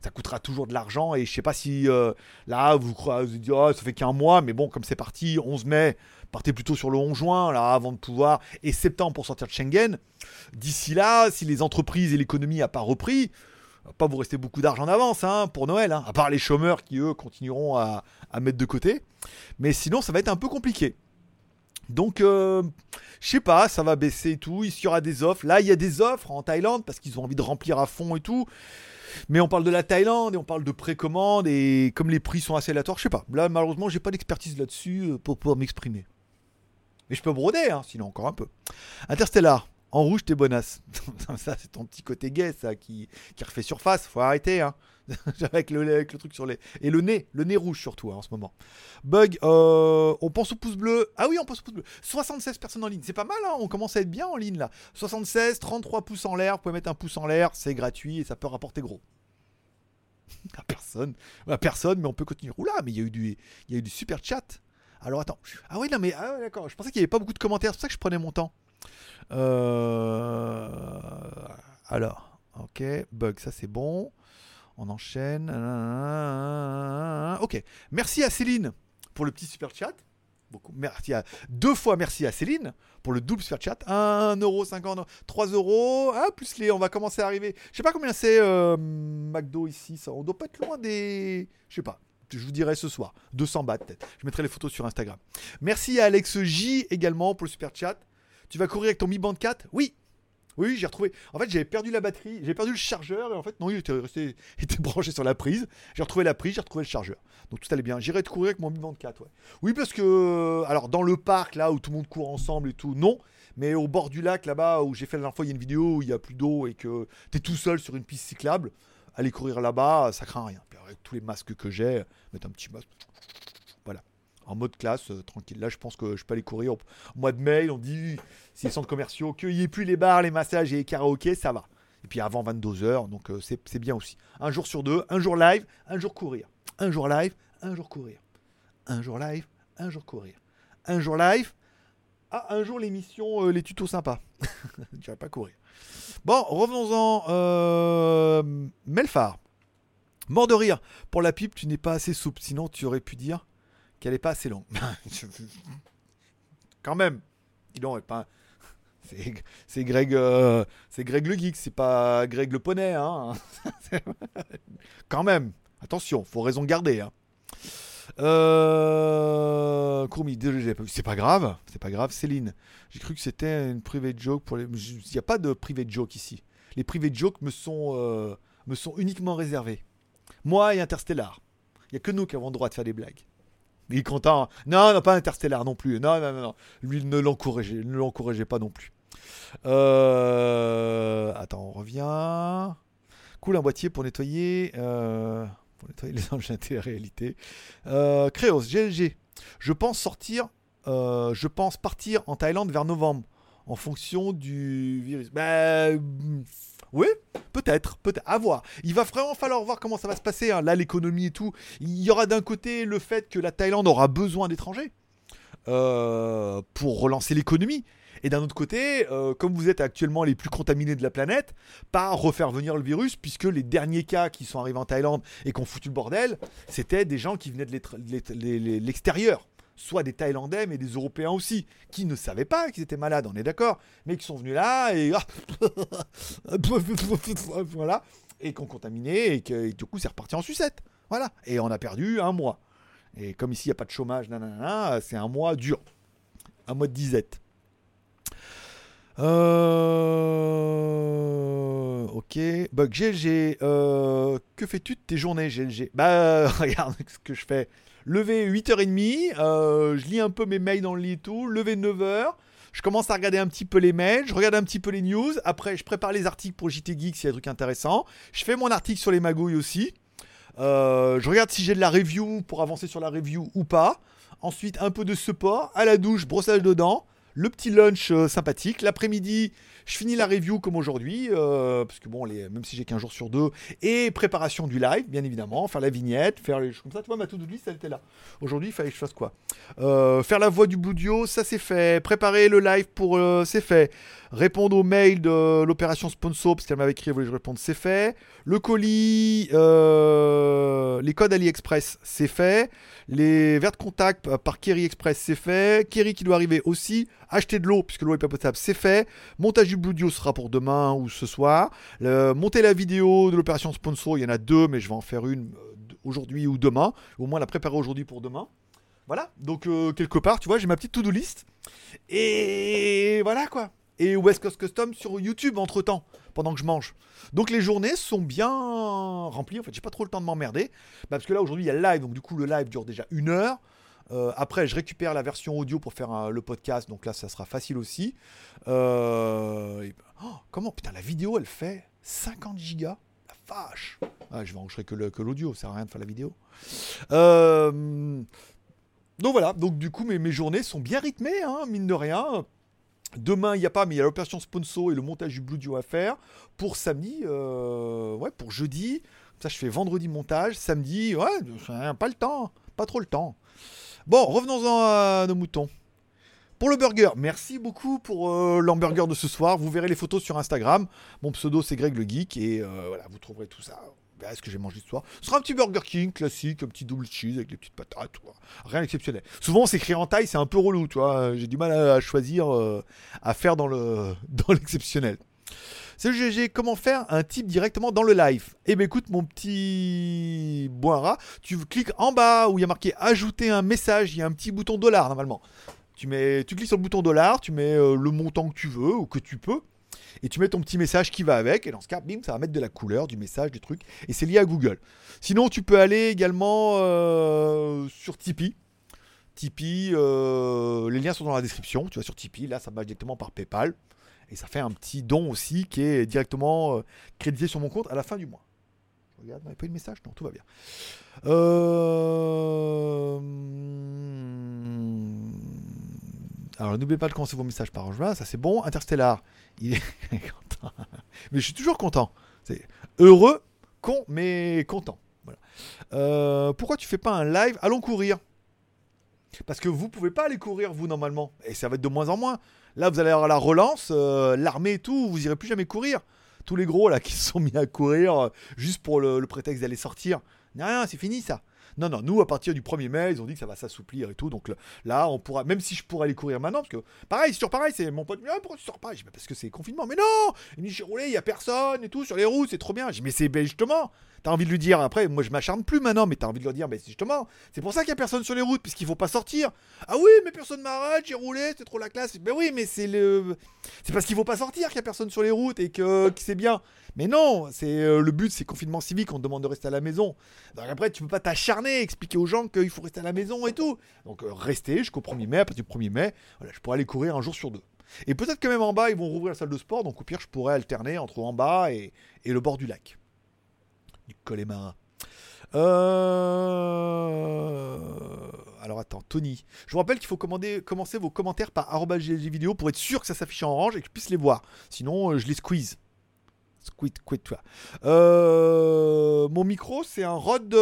ça coûtera toujours de l'argent. Et je sais pas si euh, là, vous vous dites, oh, ça fait qu'un mois, mais bon, comme c'est parti, 11 mai, partez plutôt sur le 11 juin, là, avant de pouvoir, et septembre pour sortir de Schengen. D'ici là, si les entreprises et l'économie n'ont pas repris, pas vous rester beaucoup d'argent en avance hein, pour Noël, hein, à part les chômeurs qui eux continueront à, mettre de côté. Mais sinon, ça va être un peu compliqué. Donc, euh, je sais pas, ça va baisser et tout. Il y aura des offres? Là, il y a des offres en Thaïlande parce qu'ils ont envie de remplir à fond et tout. Mais on parle de la Thaïlande et on parle de précommande et comme les prix sont assez aléatoires, je sais pas. Là, malheureusement, j'ai pas d'expertise là-dessus euh, pour pouvoir m'exprimer. Mais je peux broder, hein, sinon encore un peu. Interstellar, en rouge, t'es bonasse. ça, c'est ton petit côté gay, ça, qui, qui refait surface. Faut arrêter, hein. avec, le, avec le truc sur les. Et le nez, le nez rouge surtout, hein, en ce moment. Bug, euh, on pense au pouce bleu. Ah oui, on pense au pouce bleu. 76 personnes en ligne. C'est pas mal, hein. On commence à être bien en ligne, là. 76, 33 pouces en l'air. Vous pouvez mettre un pouce en l'air. C'est gratuit et ça peut rapporter gros. à personne. À personne, mais on peut continuer. Oula, mais il y a eu du, il y a eu du super chat. Alors attends. Ah oui, non, mais. Ah, d'accord. Je pensais qu'il n'y avait pas beaucoup de commentaires. C'est pour ça que je prenais mon temps. Euh, alors, ok, bug, ça c'est bon. On enchaîne. Ok, merci à Céline pour le petit super chat. Beaucoup. Merci à deux fois merci à Céline pour le double super chat. 1,50€, 3€. Ah, plus les. On va commencer à arriver. Je sais pas combien c'est euh, McDo ici. Ça. On doit pas être loin des. Je sais pas. Je vous dirai ce soir. 200 bahts peut-être. Je mettrai les photos sur Instagram. Merci à Alex J également pour le super chat. Tu vas courir avec ton Mi Band 4 Oui. Oui, j'ai retrouvé. En fait, j'avais perdu la batterie, j'ai perdu le chargeur et en fait, non, il était resté, il était branché sur la prise. J'ai retrouvé la prise, j'ai retrouvé le chargeur. Donc tout allait bien. J'irai te courir avec mon Mi Band 4, ouais. Oui, parce que, alors, dans le parc, là où tout le monde court ensemble et tout, non. Mais au bord du lac, là-bas, où j'ai fait la dernière fois, il y a une vidéo où il n'y a plus d'eau et que tu es tout seul sur une piste cyclable, aller courir là-bas, ça craint rien. Puis avec tous les masques que j'ai, mettre un petit masque, en mode classe, euh, tranquille. Là, je pense que je peux aller courir au, mois de mai. On dit, si les centres commerciaux, qu'il n'y ait plus les bars, les massages et les karaokés, ça va. Et puis avant 22h, donc euh, c'est bien aussi. Un jour sur deux, un jour live, un jour courir. Un jour live, un jour courir. Un jour live, un jour courir. Un jour live, ah, un jour l'émission, euh, les tutos sympas. tu vas pas courir. Bon, revenons-en. Euh. Mort de rire. Pour la pipe, tu n'es pas assez souple. Sinon, tu aurais pu dire qu'elle n'est pas assez longue. Quand même, dis donc, pas. C'est Greg, euh, c'est Greg le geek, c'est pas Greg le poney, hein. Quand même, attention, faut raison garder. Hein. Euh... c'est pas grave, c'est pas grave. Céline, j'ai cru que c'était une private joke. Il n'y a pas de private joke ici. Les private jokes me sont, euh, me sont uniquement réservés. Moi et Interstellar. Il n'y a que nous qui avons le droit de faire des blagues. Il est content. Non, non, pas Interstellar non plus. Non, non, non, non. Lui, ne l'encourageait, ne l'encourageait pas non plus. Euh... Attends, on revient. Cool, un boîtier pour nettoyer. Euh... Pour nettoyer les engins de réalité. Euh... Créos, GLG. Je pense sortir. Euh... Je pense partir en Thaïlande vers novembre. En fonction du virus. Ben. Oui, peut-être, peut-être, à voir. Il va vraiment falloir voir comment ça va se passer, hein. là l'économie et tout. Il y aura d'un côté le fait que la Thaïlande aura besoin d'étrangers euh, pour relancer l'économie. Et d'un autre côté, euh, comme vous êtes actuellement les plus contaminés de la planète, pas refaire venir le virus, puisque les derniers cas qui sont arrivés en Thaïlande et qui ont foutu le bordel, c'était des gens qui venaient de l'extérieur soit des Thaïlandais, mais des Européens aussi, qui ne savaient pas qu'ils étaient malades, on est d'accord, mais qui sont venus là et voilà, et qui ont contaminé et que du coup c'est reparti en sucette. Voilà, et on a perdu un mois. Et comme ici il n'y a pas de chômage, c'est un mois dur, un mois de disette. Euh... Ok. Bug GLG. Euh... Que fais-tu de tes journées, GLG Bah, regarde ce que je fais. Lever 8h30, euh, je lis un peu mes mails dans le lit et tout. Lever 9h, je commence à regarder un petit peu les mails, je regarde un petit peu les news. Après, je prépare les articles pour JT Geek s'il y a des trucs intéressants. Je fais mon article sur les magouilles aussi. Euh, je regarde si j'ai de la review pour avancer sur la review ou pas. Ensuite, un peu de support, à la douche, brossage de dents, le petit lunch euh, sympathique. L'après-midi, je finis la review comme aujourd'hui, euh, parce que bon, même si j'ai qu'un jour sur deux, et préparation du live, bien évidemment, faire la vignette, faire les choses comme ça. Tu vois, ma to-do list, elle était là. Aujourd'hui, il fallait que je fasse quoi? Euh, Faire la voix du Bludio, ça c'est fait. Préparer le live pour, c'est fait. Répondre aux mails de l'opération sponsor, parce qu'elle m'avait écrit, elle voulait que je réponde, c'est fait. Le colis, les codes AliExpress, c'est fait. Les verres de contact par Kerry Express, c'est fait. Kerry qui doit arriver aussi. Acheter de l'eau, puisque l'eau est pas potable, c'est fait. Montage du Bludio sera pour demain ou ce soir. monter la vidéo de l'opération sponsor, il y en a deux, mais je vais en faire une aujourd'hui ou demain. Au moins la préparer aujourd'hui pour demain. Voilà, donc quelque part, tu vois, j'ai ma petite to-do list. Et voilà quoi et West Coast Custom sur YouTube entre temps, pendant que je mange. Donc les journées sont bien remplies. En fait, j'ai pas trop le temps de m'emmerder. Bah, parce que là, aujourd'hui, il y a le live. Donc du coup, le live dure déjà une heure. Euh, après, je récupère la version audio pour faire le podcast. Donc là, ça sera facile aussi. Euh, oh, comment Putain, la vidéo, elle fait 50 gigas? La vache ah, Je vais enregistrer que l'audio. Ça sert à rien de faire la vidéo. Euh, donc voilà. Donc du coup, mes, journées sont bien rythmées, hein, mine de rien. Demain, il n'y a pas, mais il y a l'opération sponsor et le montage du Blue Dio à faire. Pour samedi, ouais, pour jeudi. Ça, je fais vendredi montage. Samedi, ouais, pas le temps. Pas trop le temps. Bon, revenons-en à nos moutons. Pour le burger, merci beaucoup pour euh, l'hamburger de ce soir. Vous verrez les photos sur Instagram. Mon pseudo, c'est Greg le Geek. Et euh, voilà, vous trouverez tout ça est ce que j'ai mangé ce soir? Ce sera un petit Burger King classique, un petit double cheese avec les petites patates, rien d'exceptionnel. Souvent, c'est écrit en taille, c'est un peu relou. J'ai du mal à, choisir, euh, à faire dans l'exceptionnel. C'est GG, comment faire un type directement dans le live? Eh bien écoute mon petit boira, tu cliques en bas où il y a marqué ajouter un message, il y a un petit bouton dollar normalement. Tu, mets, tu cliques sur le bouton dollar, tu mets euh, le montant que tu veux ou que tu peux et tu mets ton petit message qui va avec, et dans ce cas, bim, ça va mettre de la couleur, du message, du truc, et c'est lié à Google. Sinon, tu peux aller également euh, sur Tipeee. Tipeee, euh, les liens sont dans la description, tu vas sur Tipeee, là ça marche directement par PayPal, et ça fait un petit don aussi qui est directement euh, crédité sur mon compte à la fin du mois. regarde, il n'y a pas eu de message? Non, tout va bien. Euh... Alors n'oubliez pas de commencer vos messages par juin, ça c'est bon. Interstellar, il est content. Mais je suis toujours content. Heureux, con, mais content. Euh, pourquoi tu fais pas un live? Allons courir. Parce que vous pouvez pas aller courir, vous, normalement. Et ça va être de moins en moins. Là, vous allez avoir la relance, euh, l'armée et tout, vous irez plus jamais courir. Tous les gros, là, qui se sont mis à courir euh, juste pour le, prétexte d'aller sortir. Rien, c'est fini, ça. Non, non, nous, à partir du 1er mai, ils ont dit que ça va s'assouplir et tout. Donc là, on pourra, même si je pourrais aller courir maintenant, parce que pareil, sur pareil, c'est mon pote, ah, pourquoi tu sors pas? Dis, parce que c'est confinement. Mais non Il me dit, j'ai roulé, il a personne et tout sur les routes, c'est trop bien. Je dis, mais c'est ben, justement, T'as envie de lui dire, après, moi je m'acharne plus maintenant, mais t'as envie de lui dire, mais justement, c'est pour ça qu'il y a personne sur les routes, puisqu'il faut pas sortir. Ah oui, mais personne m'arrête, j'ai roulé, c'est trop la classe. Ben oui, mais c'est le. C'est parce qu'il faut pas sortir qu'il y a personne sur les routes et que, c'est bien. Mais non, c'est euh, le but, c'est confinement civique, on te demande de rester à la maison. Donc après, tu peux pas t'acharner, expliquer aux gens qu'il faut rester à la maison et tout. Donc euh, rester jusqu'au 1er mai, à partir du 1er mai, voilà, je pourrais aller courir un jour sur deux. Et peut-être que même en bas, ils vont rouvrir la salle de sport, donc au pire, je pourrais alterner entre en bas et le bord du lac du Colémarin. Euh... Alors attends, Tony. Je vous rappelle qu'il faut commander, commencer vos commentaires par vidéo pour être sûr que ça s'affiche en orange et que je puisse les voir. Sinon, euh, je les squeeze. Squid, quid, toi. Euh... Mon micro, c'est un Rode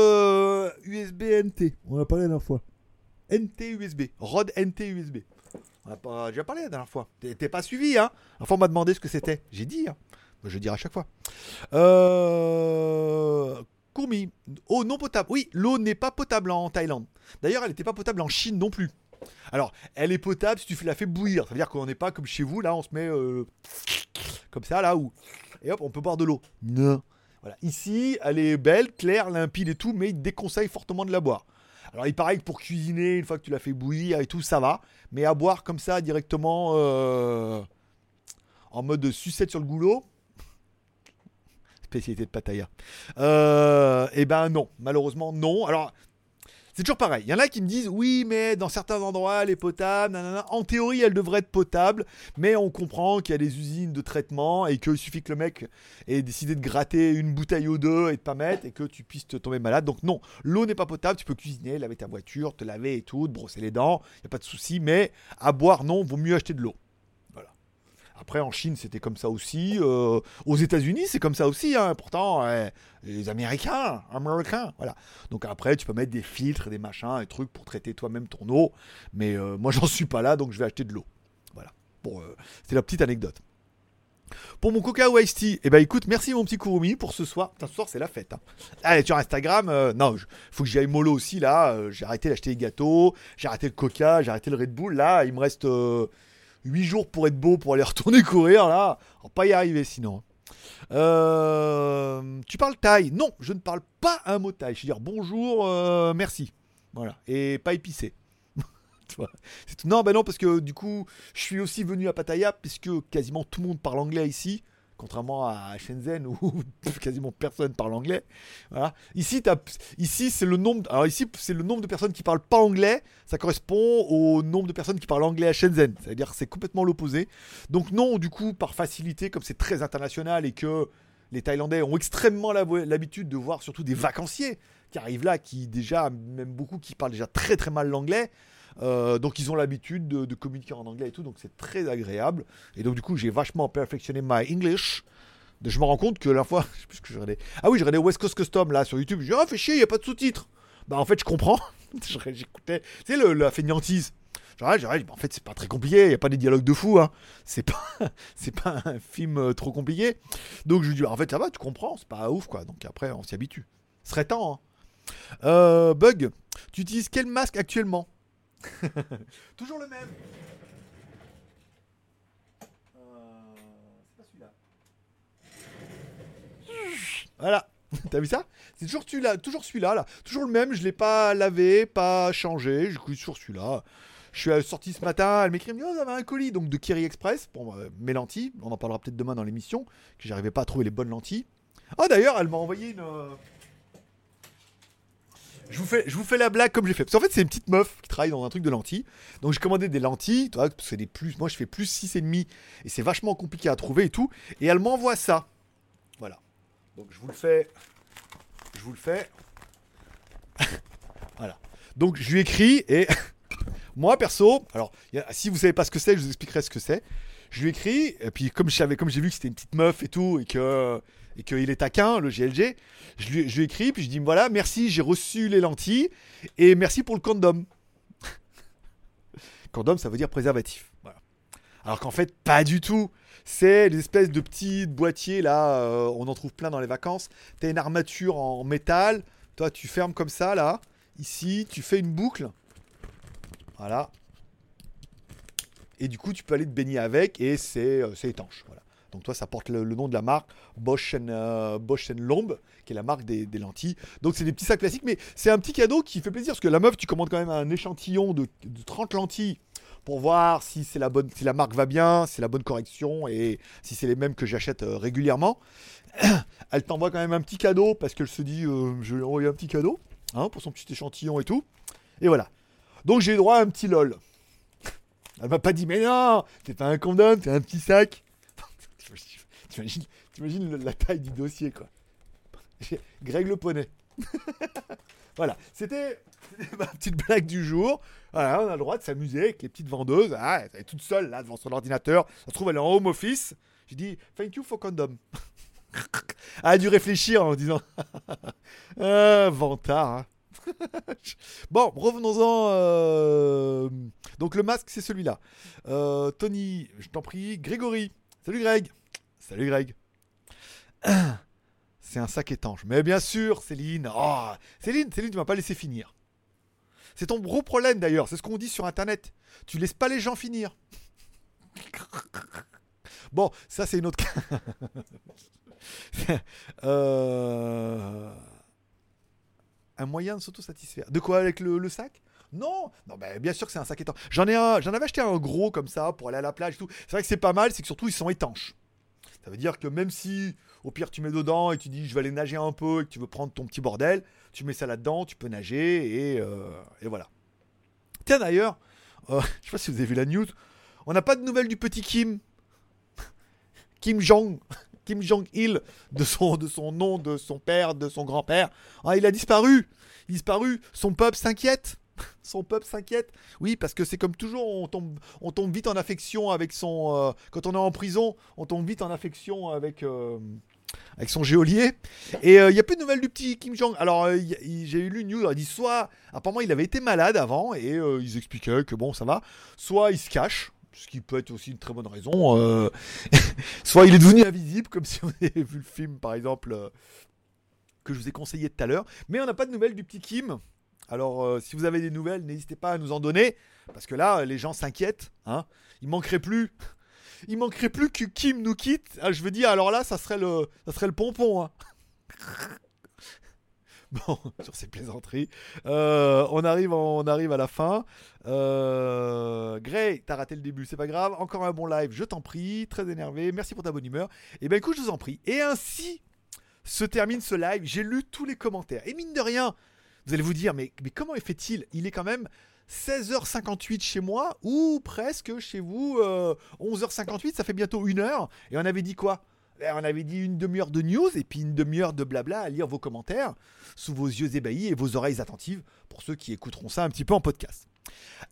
USB NT. On a parlé la dernière fois. NT USB. Rode NT USB. On a déjà parlé la dernière fois. T'es pas suivi, hein fois, on m'a demandé ce que c'était. J'ai dit, hein je dirai à chaque fois. Euh... Eau non potable. Oui, l'eau n'est pas potable en Thaïlande. D'ailleurs, elle n'était pas potable en Chine non plus. Alors, elle est potable si tu la fais bouillir. Ça veut dire qu'on n'est pas comme chez vous, là, on se met euh, comme ça, là, où. Et hop, on peut boire de l'eau. Non. Voilà. Ici, elle est belle, claire, limpide et tout, mais il déconseille fortement de la boire. Alors, il paraît que pour cuisiner, une fois que tu l'as fait bouillir et tout, ça va. Mais à boire comme ça, directement, euh, en mode sucette sur le goulot, spécialité de Pattaya. Euh, eh ben non, malheureusement non. Alors, c'est toujours pareil. Il y en a qui me disent oui, mais dans certains endroits, elle est potable. En théorie, elle devrait être potable, mais on comprend qu'il y a des usines de traitement et qu'il suffit que le mec ait décidé de gratter une bouteille ou deux et de pas mettre et que tu puisses te tomber malade. Donc non, l'eau n'est pas potable. Tu peux cuisiner, laver ta voiture, te laver et tout, te brosser les dents. Il n'y a pas de souci, mais à boire, non, vaut mieux acheter de l'eau. Après, en Chine, c'était comme ça aussi. Euh, aux États-Unis, c'est comme ça aussi. Hein. Pourtant, les Américains, Américains, voilà. Donc après, tu peux mettre des filtres, des machins, des trucs pour traiter toi-même ton eau. Mais euh, moi, j'en suis pas là, donc je vais acheter de l'eau. Voilà. Bon, euh, c'était la petite anecdote. Pour mon Coca ou Tea, eh ben écoute, merci mon petit Kurumi pour ce soir. ce soir c'est la fête. Hein. Allez, sur Instagram, non, faut que j'y aille mollo aussi là. j'ai arrêté d'acheter les gâteaux, j'ai arrêté le Coca, j'ai arrêté le Red Bull. Là, il me reste 8 jours pour être beau, pour aller retourner courir, là, on va pas y arriver sinon. Euh, tu parles taille Non, je ne parle pas un mot taille. Je veux dire bonjour, euh, merci. Voilà. Et pas épicé. non, ben non, parce que du coup, je suis aussi venu à Pattaya, puisque quasiment tout le monde parle anglais ici contrairement à Shenzhen où quasiment personne parle anglais. Voilà. Ici, c'est le nombre. Alors ici, c'est le nombre de personnes qui parlent pas anglais. Ça correspond au nombre de personnes qui parlent anglais à Shenzhen. C'est-à-dire, c'est complètement l'opposé. Donc non, du coup, par facilité, comme c'est très international et que les Thaïlandais ont extrêmement l'habitude de voir surtout des vacanciers qui arrivent là, qui déjà, même beaucoup qui parlent déjà très très mal l'anglais. Euh, donc ils ont l'habitude de, communiquer en anglais et tout, donc c'est très agréable. Et donc du coup j'ai vachement perfectionné my English. Je me rends compte que la fois, je je. Ah oui, je regardais West Coast Custom là sur YouTube. Je dis ah chier, il y a pas de sous-titres. Bah en fait je comprends. J'écoutais, sais le, la fainéantise. Genre, bah, en fait, c'est pas très compliqué, il n'y a pas des dialogues de fou, hein. c'est pas, c'est pas un film euh, trop compliqué. Donc je lui dis, bah, en fait, ça va, tu comprends, c'est pas ouf, quoi. Donc après, on s'y habitue. Ce serait temps. Hein. Euh, Bug, tu utilises quel masque actuellement? Toujours le même. Euh, c'est pas celui-là. Voilà. T'as vu ça? C'est toujours celui-là, toujours celui-là, là. Toujours le même, je l'ai pas lavé, pas changé, je toujours celui-là. Je suis sorti ce matin, elle m'écrit, oh, avez un colis donc de Kiri Express pour euh, mes lentilles. On en parlera peut-être demain dans l'émission, que j'arrivais pas à trouver les bonnes lentilles. Ah d'ailleurs, elle m'a envoyé une, euh, je vous, fais, la blague comme j'ai fait. Parce qu'en fait, c'est une petite meuf qui travaille dans un truc de lentilles. Donc, j'ai commandé des lentilles. Toi, c'est des plus. Moi, je fais plus 6,5. Et c'est vachement compliqué à trouver et tout. Et elle m'envoie ça. Voilà. Donc, je vous le fais. Je vous le fais. voilà. Donc, je lui écris. Et moi, perso. Alors, si vous savez pas ce que c'est, je vous expliquerai ce que c'est. Je lui écris. Et puis, comme j'ai comme vu que c'était une petite meuf et tout. Et que et qu'il est taquin, le GLG, je lui, je lui écris, puis je dis voilà, merci, j'ai reçu les lentilles, et merci pour le condom. condom, ça veut dire préservatif. Alors qu'en fait, pas du tout. C'est des espèces de petits boîtiers, là, euh, on en trouve plein dans les vacances. Tu as une armature en métal, toi tu fermes comme ça, là, ici, tu fais une boucle. Voilà. Et du coup, tu peux aller te baigner avec et c'est euh, étanche. Voilà. Donc toi, ça porte le, nom de la marque Bosch, euh, Bosch Lomb, qui est la marque des, lentilles. Donc c'est des petits sacs classiques, mais c'est un petit cadeau qui fait plaisir, parce que la meuf, tu commandes quand même un échantillon de, 30 lentilles pour voir si c'est la bonne, si la marque va bien, si c'est la bonne correction et si c'est les mêmes que j'achète euh, régulièrement. Elle t'envoie quand même un petit cadeau parce qu'elle se dit, euh, je lui envoie un petit cadeau hein, pour son petit échantillon et tout. Et voilà. Donc j'ai droit à un petit lol. Elle m'a pas dit, mais non, c'est pas un condom, c'est un petit sac. T'imagines, la taille du dossier, quoi. Greg le poney. voilà, c'était ma petite blague du jour. Voilà, on a le droit de s'amuser avec les petites vendeuses. Ah, elle est toute seule là devant son ordinateur. Ça se trouve, elle est en home office. J'ai dit thank you for condom. elle a dû réfléchir en disant ah, vantard. Hein. bon, revenons-en. Euh, donc le masque, c'est celui-là. Euh, Tony, je t'en prie. Grégory. Salut Greg. Salut Greg. C'est un sac étanche. Mais bien sûr, Céline. Oh, Céline, Céline, tu m'as pas laissé finir. C'est ton gros problème d'ailleurs. C'est ce qu'on dit sur Internet. Tu laisses pas les gens finir. Bon, ça c'est une autre. euh... Un moyen de s'autosatisfaire. De quoi avec le sac? Non, non, ben, bien sûr que c'est un sac étanche. J'en ai un, j'en avais acheté un gros comme ça pour aller à la plage et tout. C'est vrai que c'est pas mal, c'est que surtout ils sont étanches. Ça veut dire que même si au pire tu mets dedans et tu dis je vais aller nager un peu et que tu veux prendre ton petit bordel, tu mets ça là-dedans, tu peux nager et, euh, et voilà. Tiens d'ailleurs, euh, je sais pas si vous avez vu la news, on n'a pas de nouvelles du petit Kim. Kim Jong. Kim Jong-il, de son, de son nom, de son père, de son grand-père. Ah, il a disparu. Il disparu. Son peuple s'inquiète. Son peuple s'inquiète. Oui, parce que c'est comme toujours, on tombe, on tombe vite en affection avec son. euh, quand on est en prison, on tombe vite en affection avec. euh, son géolier. Et il n'y a plus de nouvelles du petit Kim Jong. Alors, euh, j'ai lu une news, il dit soit, apparemment, il avait été malade avant, et euh, ils expliquaient que bon, ça va, soit il se cache, ce qui peut être aussi une très bonne raison, euh, soit il est devenu invisible, comme si on avait vu le film, par exemple, euh, que je vous ai conseillé tout à l'heure. Mais on n'a pas de nouvelles du petit Kim. Alors, euh, si vous avez des nouvelles, n'hésitez pas à nous en donner, parce que là, les gens s'inquiètent. Hein. Il manquerait plus. Il manquerait plus que Kim nous quitte. Ah, je veux dire, alors là, ça serait le, ça serait le pompon. hein. Bon, sur ces plaisanteries, euh, on arrive, on arrive à la fin. Euh, Gray, t'as raté le début, c'est pas grave. Encore un bon live, je t'en prie. Très énervé. Merci pour ta bonne humeur. Et ben écoute, je vous en prie. Et ainsi se termine ce live. J'ai lu tous les commentaires. Et mine de rien, vous allez vous dire, mais, mais comment fait-il? Il est quand même 16h58 chez moi, ou presque chez vous, euh, 11h58, ça fait bientôt une heure. Et on avait dit quoi? Eh, On avait dit une demi-heure de news et puis une demi-heure de blabla à lire vos commentaires sous vos yeux ébahis et vos oreilles attentives pour ceux qui écouteront ça un petit peu en podcast.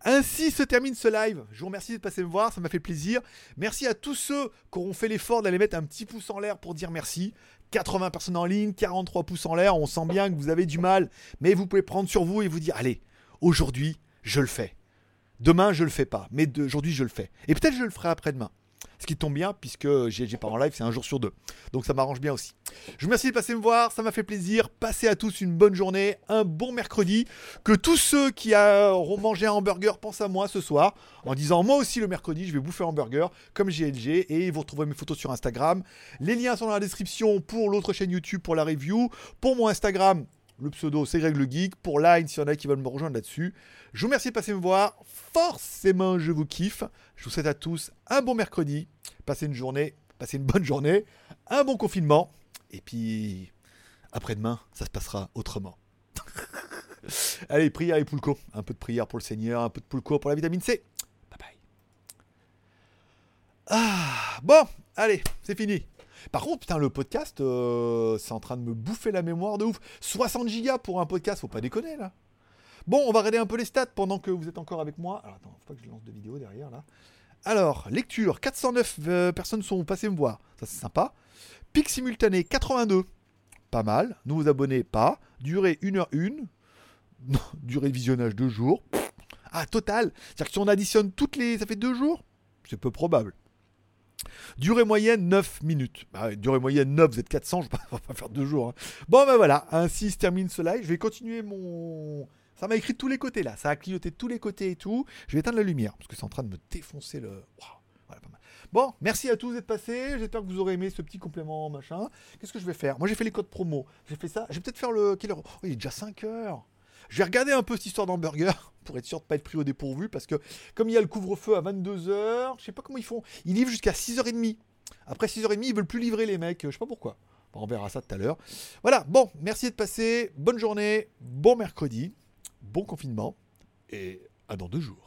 Ainsi se termine ce live. Je vous remercie de passer me voir, ça m'a fait plaisir. Merci à tous ceux qui auront fait l'effort d'aller mettre un petit pouce en l'air pour dire merci. 80 personnes en ligne, 43 pouces en l'air. On sent bien que vous avez du mal, mais vous pouvez prendre sur vous et vous dire allez, aujourd'hui, je le fais. Demain, je le fais pas, mais aujourd'hui, je le fais. Et peut-être je le ferai après-demain. Ce qui tombe bien, puisque j'ai pas en live, c'est un jour sur deux. Donc ça m'arrange bien aussi. Je vous remercie de passer me voir, ça m'a fait plaisir. Passez à tous une bonne journée, un bon mercredi. Que tous ceux qui auront mangé un hamburger pensent à moi ce soir, en disant moi aussi le mercredi, je vais bouffer un hamburger comme GLG. Et vous retrouverez mes photos sur Instagram. Les liens sont dans la description pour l'autre chaîne YouTube pour la review. Pour mon Instagram, le pseudo c'est Greg le Geek. Pour Line, s'il y en a qui veulent me rejoindre là-dessus. Je vous remercie de passer me voir. Forcément, je vous kiffe. Je vous souhaite à tous un bon mercredi. Passez une journée, passez une bonne journée, un bon confinement. Et puis, après-demain, ça se passera autrement. Allez, prière et poulco. Un peu de prière pour le Seigneur, un peu de poulco pour la vitamine C. Bye bye. Ah, bon, allez, c'est fini. Par contre, putain, le podcast, euh, c'est en train de me bouffer la mémoire de ouf. 60 gigas pour un podcast, faut pas déconner là. Bon, on va regarder un peu les stats pendant que vous êtes encore avec moi. Alors attends, faut pas que je lance de vidéo derrière là. Alors, lecture, 409 euh, personnes sont passées me voir. Ça c'est sympa. Pic simultané, 82. Pas mal. Nouveaux abonnés, pas. Durée 1h01. Non, durée de visionnage 2 jours. Ah, total. C'est-à-dire que si on additionne toutes les. Ça fait 2 jours? C'est peu probable. Durée moyenne 9 minutes. Bah, durée moyenne 9, vous êtes 400, je vais pas, faire 2 jours. hein. Bon, ben voilà, ainsi se termine ce live. Je vais continuer mon. Ça m'a écrit tous les côtés là, ça a clignoté tous les côtés et tout. Je vais éteindre la lumière parce que c'est en train de me défoncer le. Voilà, pas mal. Bon, merci à tous d'être passés. J'espère que vous aurez aimé ce petit complément machin. Qu'est-ce que je vais faire? Moi j'ai fait les codes promo. J'ai fait ça. Je vais peut-être faire le. Oh, il est déjà 5 heures. Je vais regarder un peu cette histoire d'hamburger pour être sûr de pas être pris au dépourvu parce que comme il y a le couvre-feu à 22h, je sais pas comment ils font. Ils livrent jusqu'à 6h30. Après 6h30, ils veulent plus livrer les mecs, je sais pas pourquoi. Bon, on verra ça tout à l'heure. Voilà, bon, merci d'être passé. Bonne journée, bon mercredi, bon confinement et à dans deux jours.